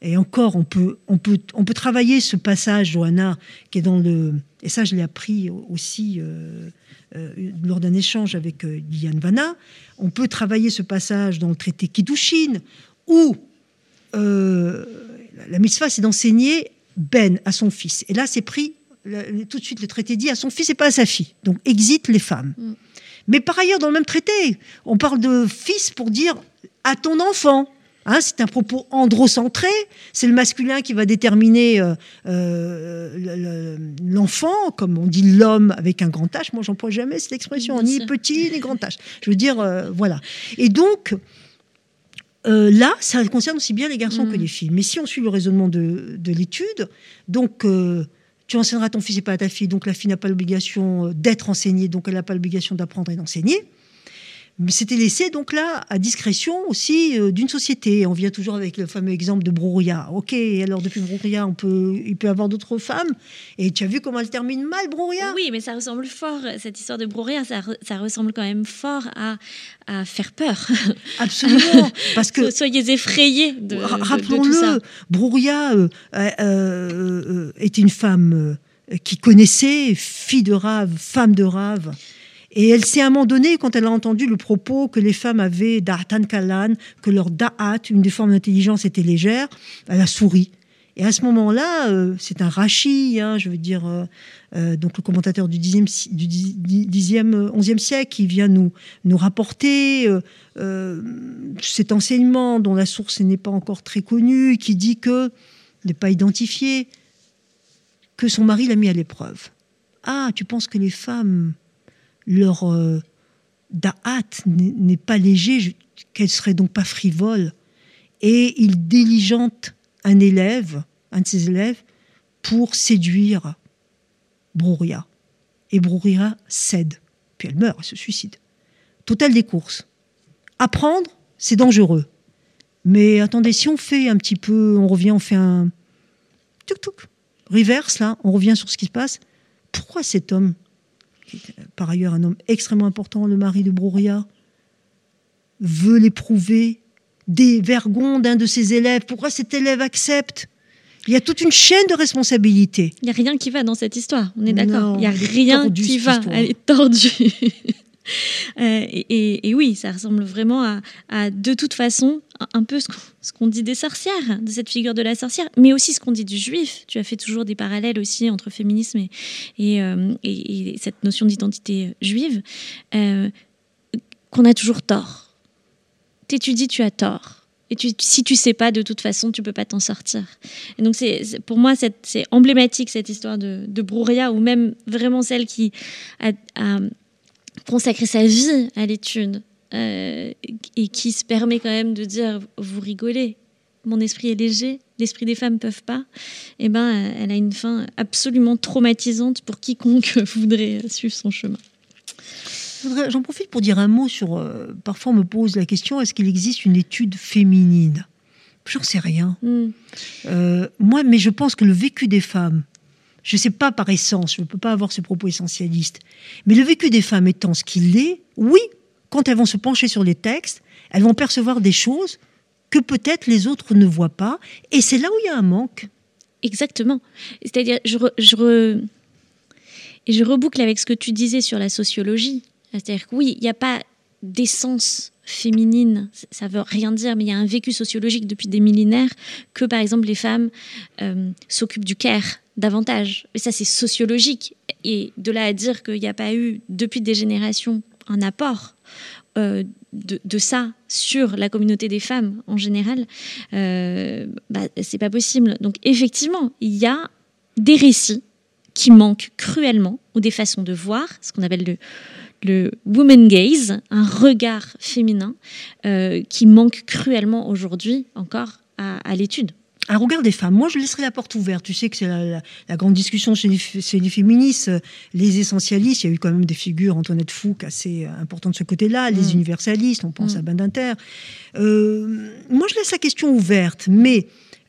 Et encore, on peut, on peut, on peut travailler ce passage, Johanna, qui est dans le. Et ça, je l'ai appris aussi euh, lors d'un échange avec Diane Vanna. On peut travailler ce passage dans le traité Kiddushin, où la mitzvah, c'est d'enseigner ben à son fils. Et là, c'est pris, le, tout de suite, le traité dit à son fils et pas à sa fille. Donc, exit les femmes. Mm. Mais par ailleurs, dans le même traité, on parle de fils pour dire à ton enfant. Hein, c'est un propos androcentré, c'est le masculin qui va déterminer euh, euh, l'enfant, comme on dit l'homme avec un grand H. Moi, j'emploie jamais cette expression, ni petit ni grand H. Je veux dire, euh, voilà. Et donc, euh, là, ça concerne aussi bien les garçons mmh. que les filles. Mais si on suit le raisonnement de, de l'étude, donc euh, tu enseigneras ton fils et pas à ta fille, donc la fille n'a pas l'obligation d'être enseignée, donc elle n'a pas l'obligation d'apprendre et d'enseigner. C'était laissé donc là à discrétion aussi euh, d'une société. On vient toujours avec le fameux exemple de Brouria. Ok, alors depuis Brouria, on peut, il peut y avoir d'autres femmes. Et tu as vu comment elle termine mal, Brouria Oui, mais ça ressemble fort, cette histoire de Brouria, ça, ça ressemble quand même fort à, à faire peur. Absolument. Parce que. Soyez effrayés de. Rappelons-le, Brouria euh, euh, euh, était une femme qui connaissait, fille de rave, femme de rave. Et elle s'est à un moment donné, quand elle a entendu le propos que les femmes avaient d'Artan Kalan, que leur da'at, une des formes d'intelligence, était légère, elle a souri. Et à ce moment-là, euh, c'est un Rachi, hein, je veux dire, euh, euh, donc le commentateur du 10e, du 10e, 11e siècle, qui vient nous, nous rapporter cet enseignement dont la source n'est pas encore très connue, qui dit que, n'est pas identifié, que son mari l'a mis à l'épreuve. Ah, tu penses que les femmes leur euh, da'at n'est pas léger, qu'elle serait donc pas frivole. Et il diligente un élève, un de ses élèves, pour séduire Brouria. Et Brouria cède. Puis elle meurt, elle se suicide. Total des courses. Apprendre, c'est dangereux. Mais attendez, si on fait un petit peu, on revient, on fait un tuk tuk, reverse là, on revient sur ce qui se passe. Pourquoi cet homme par ailleurs un homme extrêmement important, le mari de Brouria, veut l'éprouver, dévergonde d'un de ses élèves. Pourquoi cet élève accepte? Il y a toute une chaîne de responsabilités. Il n'y a rien qui va dans cette histoire, on est d'accord Il n'y a rien qui va, histoire. elle est tordue. Euh, et, oui, ça ressemble vraiment à, de toute façon, un peu ce qu'on qu dit des sorcières, de cette figure de la sorcière, mais aussi ce qu'on dit du juif. Tu as fait toujours des parallèles aussi entre féminisme et, euh, et cette notion d'identité juive, euh, qu'on a toujours tort. T'étudies, tu as tort. Et si tu sais pas, de toute façon, tu peux pas t'en sortir. Et donc, pour moi, c'est emblématique cette histoire de, de Brouria, ou même vraiment celle qui a consacré sa vie à l'étude euh, et qui se permet quand même de dire vous rigolez, mon esprit est léger, l'esprit des femmes peuvent pas, eh ben elle a une fin absolument traumatisante pour quiconque voudrait suivre son chemin. J'en profite pour dire un mot sur. Euh, parfois, on me pose la question est-ce qu'il existe une étude féminine? J'en sais rien. Mm. Euh, moi, mais je pense que le vécu des femmes, je ne sais pas par essence, je ne peux pas avoir ce propos essentialiste, mais le vécu des femmes étant ce qu'il est, oui, quand elles vont se pencher sur les textes, elles vont percevoir des choses que peut-être les autres ne voient pas, et c'est là où il y a un manque. Exactement. C'est-à-dire, je, re, et je reboucle avec ce que tu disais sur la sociologie. C'est-à-dire que oui, il n'y a pas d'essence féminine, ça veut rien dire, mais il y a un vécu sociologique depuis des millénaires que, par exemple, les femmes euh, s'occupent du care davantage. Et ça, c'est sociologique. Et de là à dire qu'il n'y a pas eu, depuis des générations, un apport euh, de, ça sur la communauté des femmes en général, euh, bah, c'est pas possible. Donc, effectivement, il y a des récits qui manquent cruellement, ou des façons de voir, ce qu'on appelle le, le woman gaze, un regard féminin euh, qui manque cruellement aujourd'hui encore à, l'étude. Un regard des femmes. Moi, je laisserai la porte ouverte. Tu sais que c'est la, grande discussion chez les, féministes, les essentialistes. Il y a eu quand même des figures, Antoinette Fouque, assez importantes de ce côté-là, les mm. universalistes, on pense mm. à Badinter. Euh, moi, je laisse la question ouverte, mais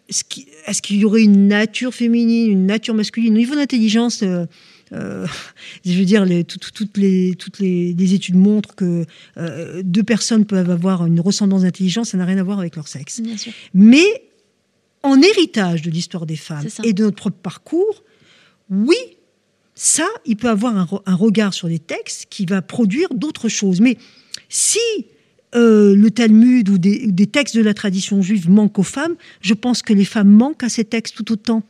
est-ce qu'il y aurait une nature féminine, une nature masculine? Au niveau d'intelligence, euh, euh, je veux dire, les, toutes, les, toutes les, études montrent que euh, deux personnes peuvent avoir une ressemblance d'intelligence, ça n'a rien à voir avec leur sexe. Mais en héritage de l'histoire des femmes et de notre propre parcours, oui, ça, il peut avoir un, regard sur les textes qui va produire d'autres choses. Mais si euh, le Talmud ou des, des, textes de la tradition juive manquent aux femmes, je pense que les femmes manquent à ces textes tout autant.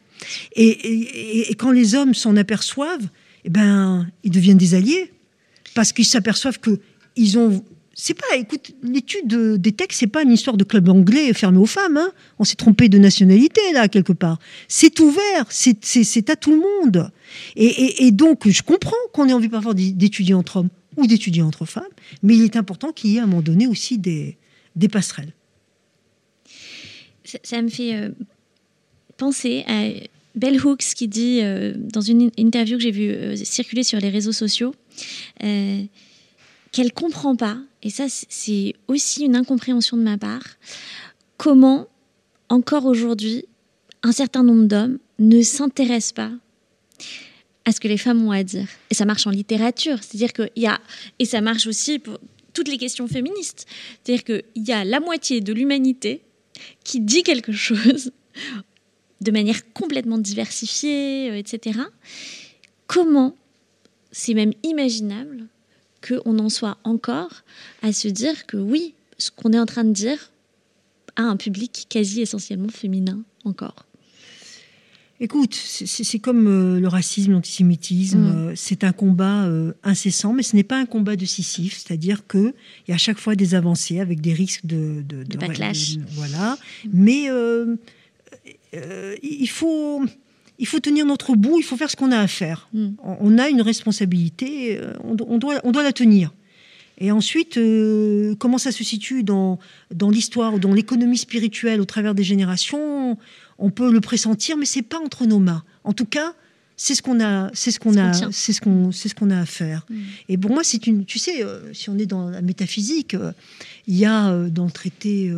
Et, quand les hommes s'en aperçoivent, eh ben, ils deviennent des alliés. Parce qu'ils s'aperçoivent que ils ont. C'est pas, écoute, l'étude des textes, c'est pas une histoire de club anglais fermé aux femmes. Hein. On s'est trompé de nationalité, là, quelque part. C'est ouvert, c'est à tout le monde. Et, donc, je comprends qu'on ait envie parfois d'étudier entre hommes ou d'étudier entre femmes, mais il est important qu'il y ait à un moment donné aussi des, passerelles. Ça, me fait euh, penser à Bell Hooks qui dit euh, dans une interview que j'ai vue euh, circuler sur les réseaux sociaux qu'elle comprend pas, et ça c'est aussi une incompréhension de ma part, comment encore aujourd'hui un certain nombre d'hommes ne s'intéressent pas à ce que les femmes ont à dire. Et ça marche en littérature, c'est-à-dire qu'il y a, et ça marche aussi pour toutes les questions féministes, c'est-à-dire qu'il y a la moitié de l'humanité qui dit quelque chose de manière complètement diversifiée, euh, etc. Comment c'est même imaginable qu'on en soit encore à se dire que oui, ce qu'on est en train de dire a un public quasi essentiellement féminin encore. Écoute, c'est comme euh, le racisme, l'antisémitisme, mm. euh, c'est un combat incessant, mais ce n'est pas un combat de décisif, c'est-à-dire qu'il y a à chaque fois des avancées avec des risques de, de, backlash. voilà, mais euh, il, faut, il faut tenir notre bout, il faut faire ce qu'on a à faire. Hmm. On, a une responsabilité, euh, on, doit, on doit la tenir. Et ensuite, euh, comment ça se situe dans, dans l'histoire ou dans l'économie spirituelle au travers des générations, on peut le pressentir, mais c'est pas entre nos mains. En tout cas, c'est ce qu'on a, c'est ce qu'on a, c'est ce qu'on, c'est ce qu'on a à faire. Hmm. Et pour moi, c'est une, tu sais, si on est dans la métaphysique, il y a dans le traité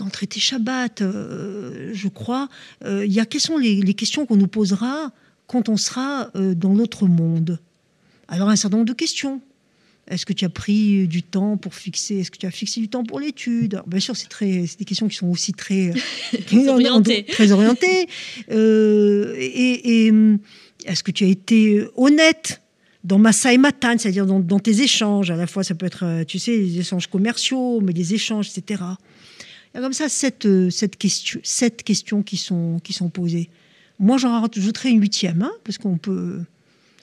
dans le traité Shabbat, euh, je crois, euh, il y a quelles sont les, questions qu'on nous posera quand on sera euh, dans l'autre monde? Alors un certain nombre de questions. Est-ce que tu as pris du temps pour fixer Est-ce que tu as fixé du temps pour l'étude? Bien sûr, c'est très, des questions qui sont aussi très orientées. Très orientées. et, est-ce que tu as été honnête dans ma et Matan, c'est-à-dire dans, dans, tes échanges? À la fois, ça peut être, tu sais, les échanges commerciaux, mais les échanges, etc. Il y a comme ça cette, euh, question, sept questions qui sont, qui sont posées. Moi, j'en rajouterai une huitième, hein, parce qu'on peut.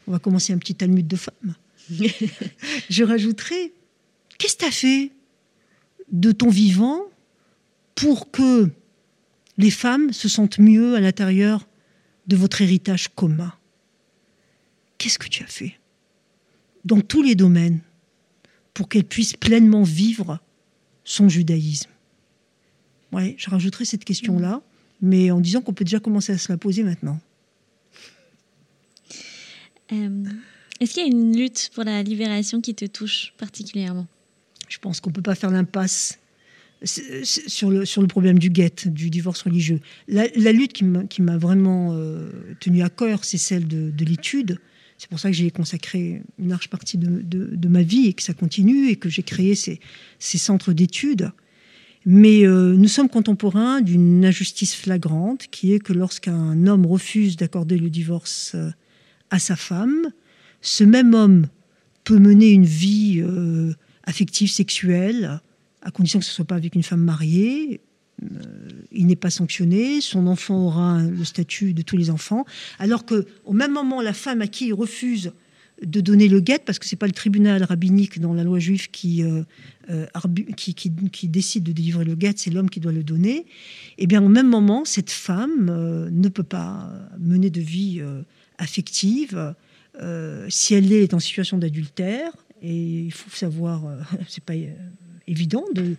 On va commencer un petit Talmud de femmes. je rajouterai qu'est-ce que tu as fait de ton vivant pour que les femmes se sentent mieux à l'intérieur de votre héritage commun? Qu'est-ce que tu as fait dans tous les domaines pour qu'elles puissent pleinement vivre son judaïsme? Ouais, je rajouterai cette question-là, mais en disant qu'on peut déjà commencer à se la poser maintenant. Euh, est-ce qu'il y a une lutte pour la libération qui te touche particulièrement? Je pense qu'on ne peut pas faire l'impasse sur le, sur le problème du guet, du divorce religieux. La, lutte qui m'a vraiment euh, tenu à cœur, c'est celle de, l'étude. C'est pour ça que j'ai consacré une large partie de, de, ma vie et que ça continue et que j'ai créé ces, ces centres d'études. Mais euh, nous sommes contemporains d'une injustice flagrante qui est que lorsqu'un homme refuse d'accorder le divorce euh, à sa femme, ce même homme peut mener une vie euh, affective, sexuelle, à condition que ce ne soit pas avec une femme mariée. Il n'est pas sanctionné, son enfant aura le statut de tous les enfants, alors que au même moment, la femme à qui il refuse de donner le guet, parce que c'est pas le tribunal rabbinique dans la loi juive qui, euh, euh, qui, qui, décide de délivrer le guet, c'est l'homme qui doit le donner. Et eh bien au même moment, cette femme euh, ne peut pas mener de vie affective si elle est en situation d'adultère. Et il faut savoir, c'est pas évident de,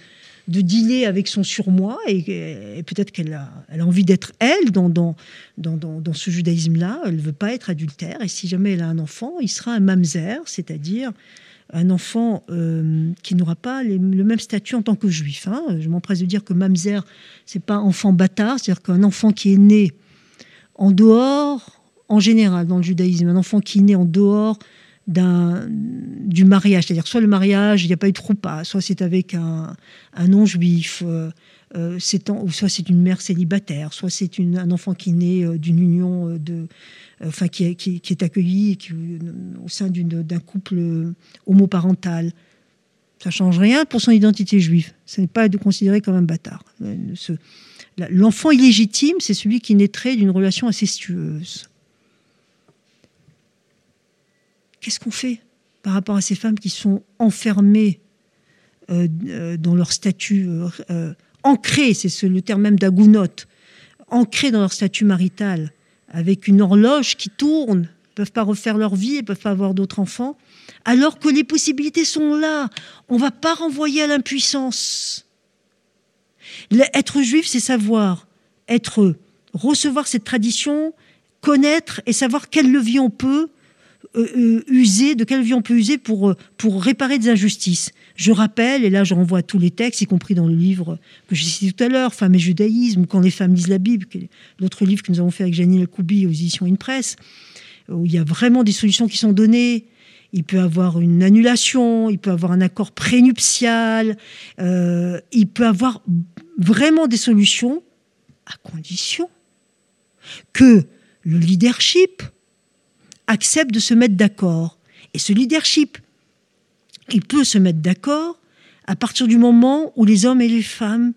de dealer avec son surmoi et, peut-être qu'elle a, elle a envie d'être elle dans, dans, dans, dans ce judaïsme-là. Elle ne veut pas être adultère et si jamais elle a un enfant, il sera un mamzer, c'est-à-dire un enfant euh, qui n'aura pas le même statut en tant que juif. Hein. Je m'empresse de dire que mamzer, c'est pas enfant bâtard, c'est-à-dire qu'un enfant qui est né en dehors, en général, dans le judaïsme, un enfant qui est né en dehors du mariage. C'est-à-dire soit le mariage, il n'y a pas eu de roupa, soit c'est avec un, non-juif, euh, euh, soit c'est une mère célibataire, soit c'est un enfant qui naît euh, d'une union de, enfin qui, est accueilli au sein d'un couple homoparental. Ça change rien pour son identité juive. Ce n'est pas de considérer comme un bâtard. L'enfant illégitime, c'est celui qui naîtrait d'une relation incestueuse. Qu'est-ce qu'on fait par rapport à ces femmes qui sont enfermées euh, euh, dans leur statut, euh, ancrées, c'est le terme même d'agounote, ancrées dans leur statut marital, avec une horloge qui tourne, ne peuvent pas refaire leur vie, ne peuvent pas avoir d'autres enfants, alors que les possibilités sont là. On ne va pas renvoyer à l'impuissance. Être juif, c'est savoir être, recevoir cette tradition, connaître et savoir quel levier on peut euh, euh, de quelle vie on peut user pour, euh, pour réparer des injustices. Je rappelle, et là je renvoie à tous les textes, y compris dans le livre que j'ai cité tout à l'heure, Femmes et judaïsme, Quand les femmes lisent la Bible, l'autre livre que nous avons fait avec Janine Koubi aux éditions In Press, où il y a vraiment des solutions qui sont données. Il peut avoir une annulation, il peut avoir un accord prénuptial, il peut avoir vraiment des solutions à condition que le leadership, accepte de se mettre d'accord. Et ce leadership, il peut se mettre d'accord à partir du moment où les hommes et les femmes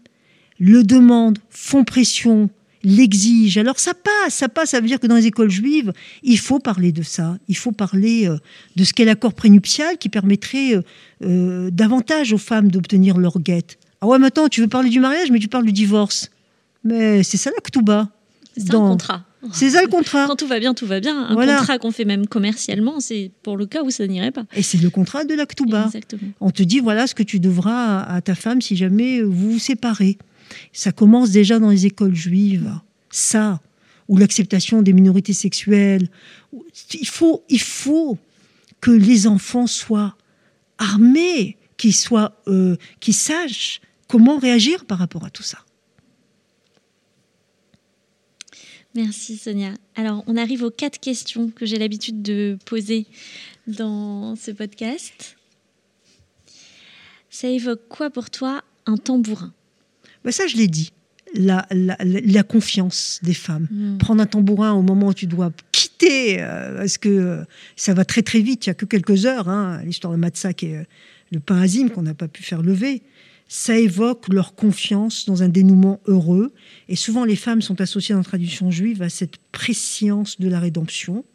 le demandent, font pression, l'exigent. Alors ça passe, ça passe, ça veut dire que dans les écoles juives, il faut parler de ça, il faut parler euh, de ce qu'est l'accord prénuptial qui permettrait euh, euh, davantage aux femmes d'obtenir leur guette. Ah ouais, maintenant tu veux parler du mariage, mais tu parles du divorce. Mais c'est ça la ktouba. C'est un contrat. C'est ça le contrat. Quand tout va bien, tout va bien. Un contrat qu'on fait même commercialement, c'est pour le cas où ça n'irait pas. Et c'est le contrat de l'actuba. On te dit voilà ce que tu devras à ta femme si jamais vous vous séparez. Ça commence déjà dans les écoles juives. Ça, ou l'acceptation des minorités sexuelles. Il faut, il faut que les enfants soient armés, qu'ils soient, euh, qu'ils sachent comment réagir par rapport à tout ça. Merci Sonia. Alors, on arrive aux quatre questions que j'ai l'habitude de poser dans ce podcast. Ça évoque quoi pour toi un tambourin? Ben Ça, je l'ai dit. La, la, confiance des femmes. Hmm. Prendre un tambourin au moment où tu dois quitter, euh, parce que euh, ça va très très vite, il n'y a que quelques heures. Hein, L'histoire de Matsak et euh, le pain azim qu'on n'a pas pu faire lever ça évoque leur confiance dans un dénouement heureux. Et souvent, les femmes sont associées dans la tradition juive à cette préscience de la rédemption.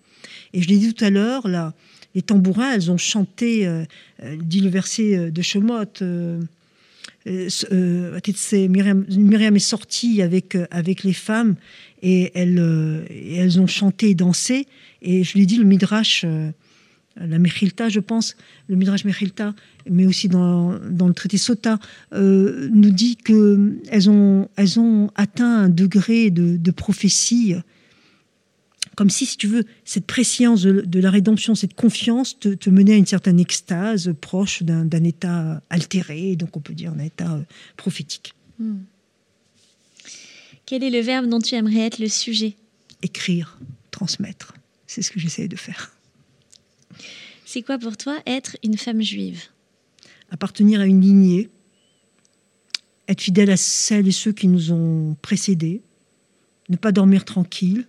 Et je l'ai dit tout à l'heure, là, les tambourins, elles ont chanté, euh, euh, dit le verset euh, de Shemot, euh, Myriam, est sortie avec, avec les femmes et elles, elles ont chanté et dansé. Et je l'ai dit, le Midrash la Mechilta, je pense, le Midrash Mechilta, mais aussi dans, le traité Sota, euh, nous dit qu'elles ont, elles ont atteint un degré de, prophétie, comme si, si tu veux, cette préscience de, la rédemption, cette confiance te, menait à une certaine extase proche d'un, état altéré, donc on peut dire un état euh, prophétique. Hmm. Quel est le verbe dont tu aimerais être le sujet? Écrire, transmettre. C'est ce que j'essaie de faire. C'est quoi pour toi être une femme juive? Appartenir à une lignée, être fidèle à celles et ceux qui nous ont précédés, ne pas dormir tranquille,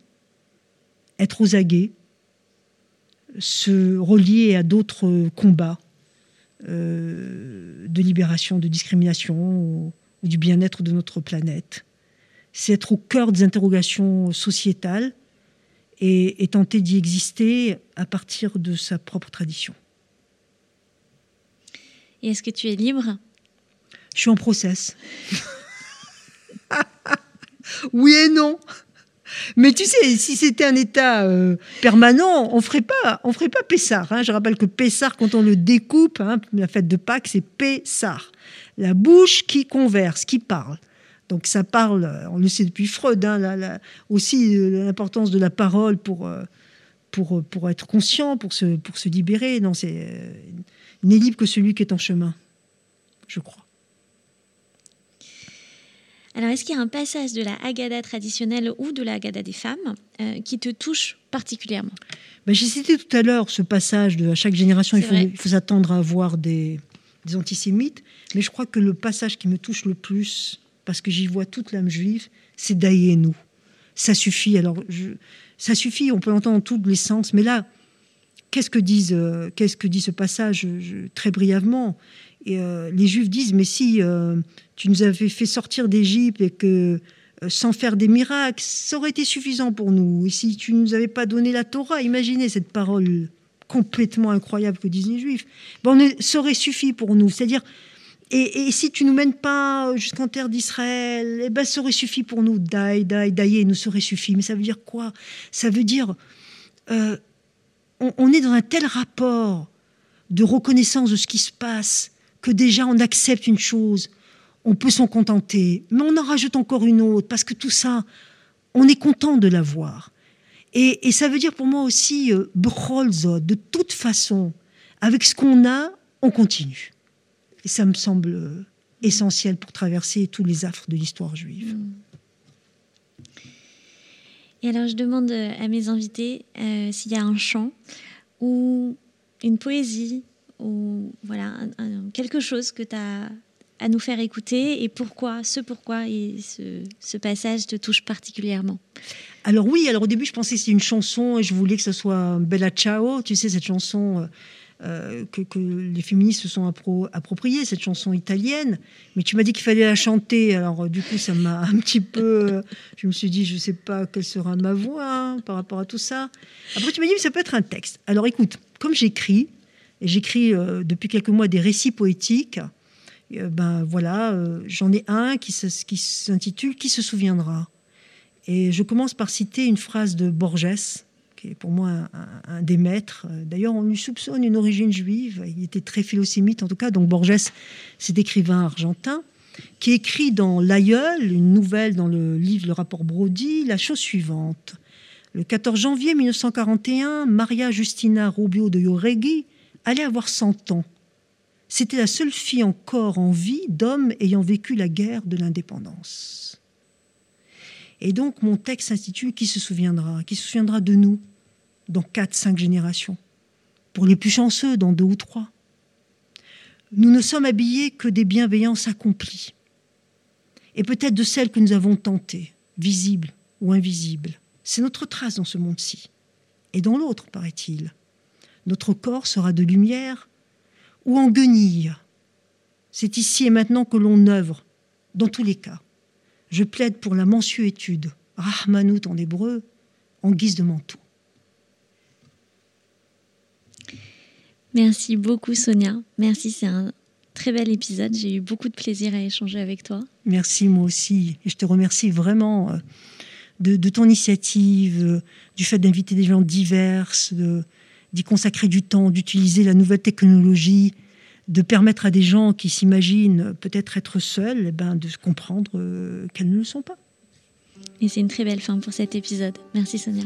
être aux aguets, se relier à d'autres combats, de libération de discrimination ou, du bien-être de notre planète. C'est être au cœur des interrogations sociétales et, et tenter d'y exister à partir de sa propre tradition. Et est-ce que tu es libre? Je suis en process. oui et non. Mais tu sais, si c'était un état euh, permanent, on ferait pas, on ferait pas Pessar. Hein. Je rappelle que Pessar, quand on le découpe, hein, la fête de Pâques, c'est Pessar, la bouche qui converse, qui parle. Donc ça parle, on le sait depuis Freud, hein, aussi euh, l'importance de la parole pour, euh, pour, pour être conscient, pour se, pour se libérer. Non, c'est n'est libre que celui qui est en chemin, je crois. Alors, est-ce qu'il y a un passage de la Haggadah traditionnelle ou de la Haggadah des femmes euh, qui te touche particulièrement? Ben, J'ai cité tout à l'heure ce passage de à chaque génération, il faut, s'attendre à avoir des, antisémites, mais je crois que le passage qui me touche le plus, parce que j'y vois toute l'âme juive, c'est nous Ça suffit. Alors, ça suffit, on peut l'entendre dans tous les sens, mais là, qu'est-ce que, disent, euh, qu'est-ce que dit ce passage très brièvement et euh, les Juifs disent, mais si euh, tu nous avais fait sortir d'Égypte et que sans faire des miracles, ça aurait été suffisant pour nous. Et si tu ne nous avais pas donné la Torah, imaginez cette parole complètement incroyable que disent les Juifs. Bon, ça aurait suffi pour nous. C'est-à-dire, et, si tu nous mènes pas jusqu'en terre d'Israël, eh ben, ça aurait suffi pour nous. Daï, daï, daï, nous serait suffi. Mais ça veut dire quoi? Ça veut dire, on, on est dans un tel rapport de reconnaissance de ce qui se passe que déjà on accepte une chose, on peut s'en contenter, mais on en rajoute encore une autre, parce que tout ça, on est content de l'avoir. Et, et ça veut dire pour moi aussi, euh, de toute façon, avec ce qu'on a, on continue. Et ça me semble euh, essentiel pour traverser tous les affres de l'histoire juive. Et alors je demande à mes invités euh, s'il y a un chant ou une poésie ou voilà quelque chose que tu as à nous faire écouter et pourquoi, ce pourquoi et ce, passage te touche particulièrement Alors oui, alors au début je pensais que c'était une chanson et je voulais que ce soit Bella Ciao, tu sais cette chanson euh, euh, que, les féministes se sont appro appropriées, cette chanson italienne, mais tu m'as dit qu'il fallait la chanter, alors du coup ça m'a un petit peu... je me suis dit je ne sais pas quelle sera ma voix hein, par rapport à tout ça. Après tu m'as dit que ça peut être un texte. Alors écoute, comme j'écris, j'écris euh, depuis quelques mois des récits poétiques. Euh, ben voilà, euh, j'en ai un qui s'intitule Qui se souviendra? Et je commence par citer une phrase de Borges, qui est pour moi un, des maîtres. D'ailleurs, on lui soupçonne une origine juive. Il était très philosémite, en tout cas. Donc Borges, c'est écrivain argentin qui écrit dans L'Aïeul, une nouvelle dans le livre Le rapport Brody, la chose suivante. Le 14 janvier 1941, Maria Justina Rubio de Yoregui allait avoir 100 ans. C'était la seule fille encore en vie d'homme ayant vécu la guerre de l'indépendance. Et donc mon texte s'intitule Qui se souviendra Qui se souviendra de nous dans quatre, cinq générations Pour les plus chanceux, dans deux ou trois. Nous ne sommes habillés que des bienveillances accomplies, et peut-être de celles que nous avons tentées, visibles ou invisibles. C'est notre trace dans ce monde-ci, et dans l'autre, paraît-il notre corps sera de lumière ou en guenille. C'est ici et maintenant que l'on œuvre, dans tous les cas. Je plaide pour la mensuétude, Rahmanout en hébreu, en guise de manteau. Merci beaucoup Sonia. Merci, c'est un très bel épisode. J'ai eu beaucoup de plaisir à échanger avec toi. Merci moi aussi. Et je te remercie vraiment euh, de, ton initiative, euh, du fait d'inviter des gens divers, de, d'y consacrer du temps, d'utiliser la nouvelle technologie, de permettre à des gens qui s'imaginent peut-être être seuls, eh ben, de comprendre euh, qu'elles ne le sont pas. Et c'est une très belle fin pour cet épisode. Merci Sonia.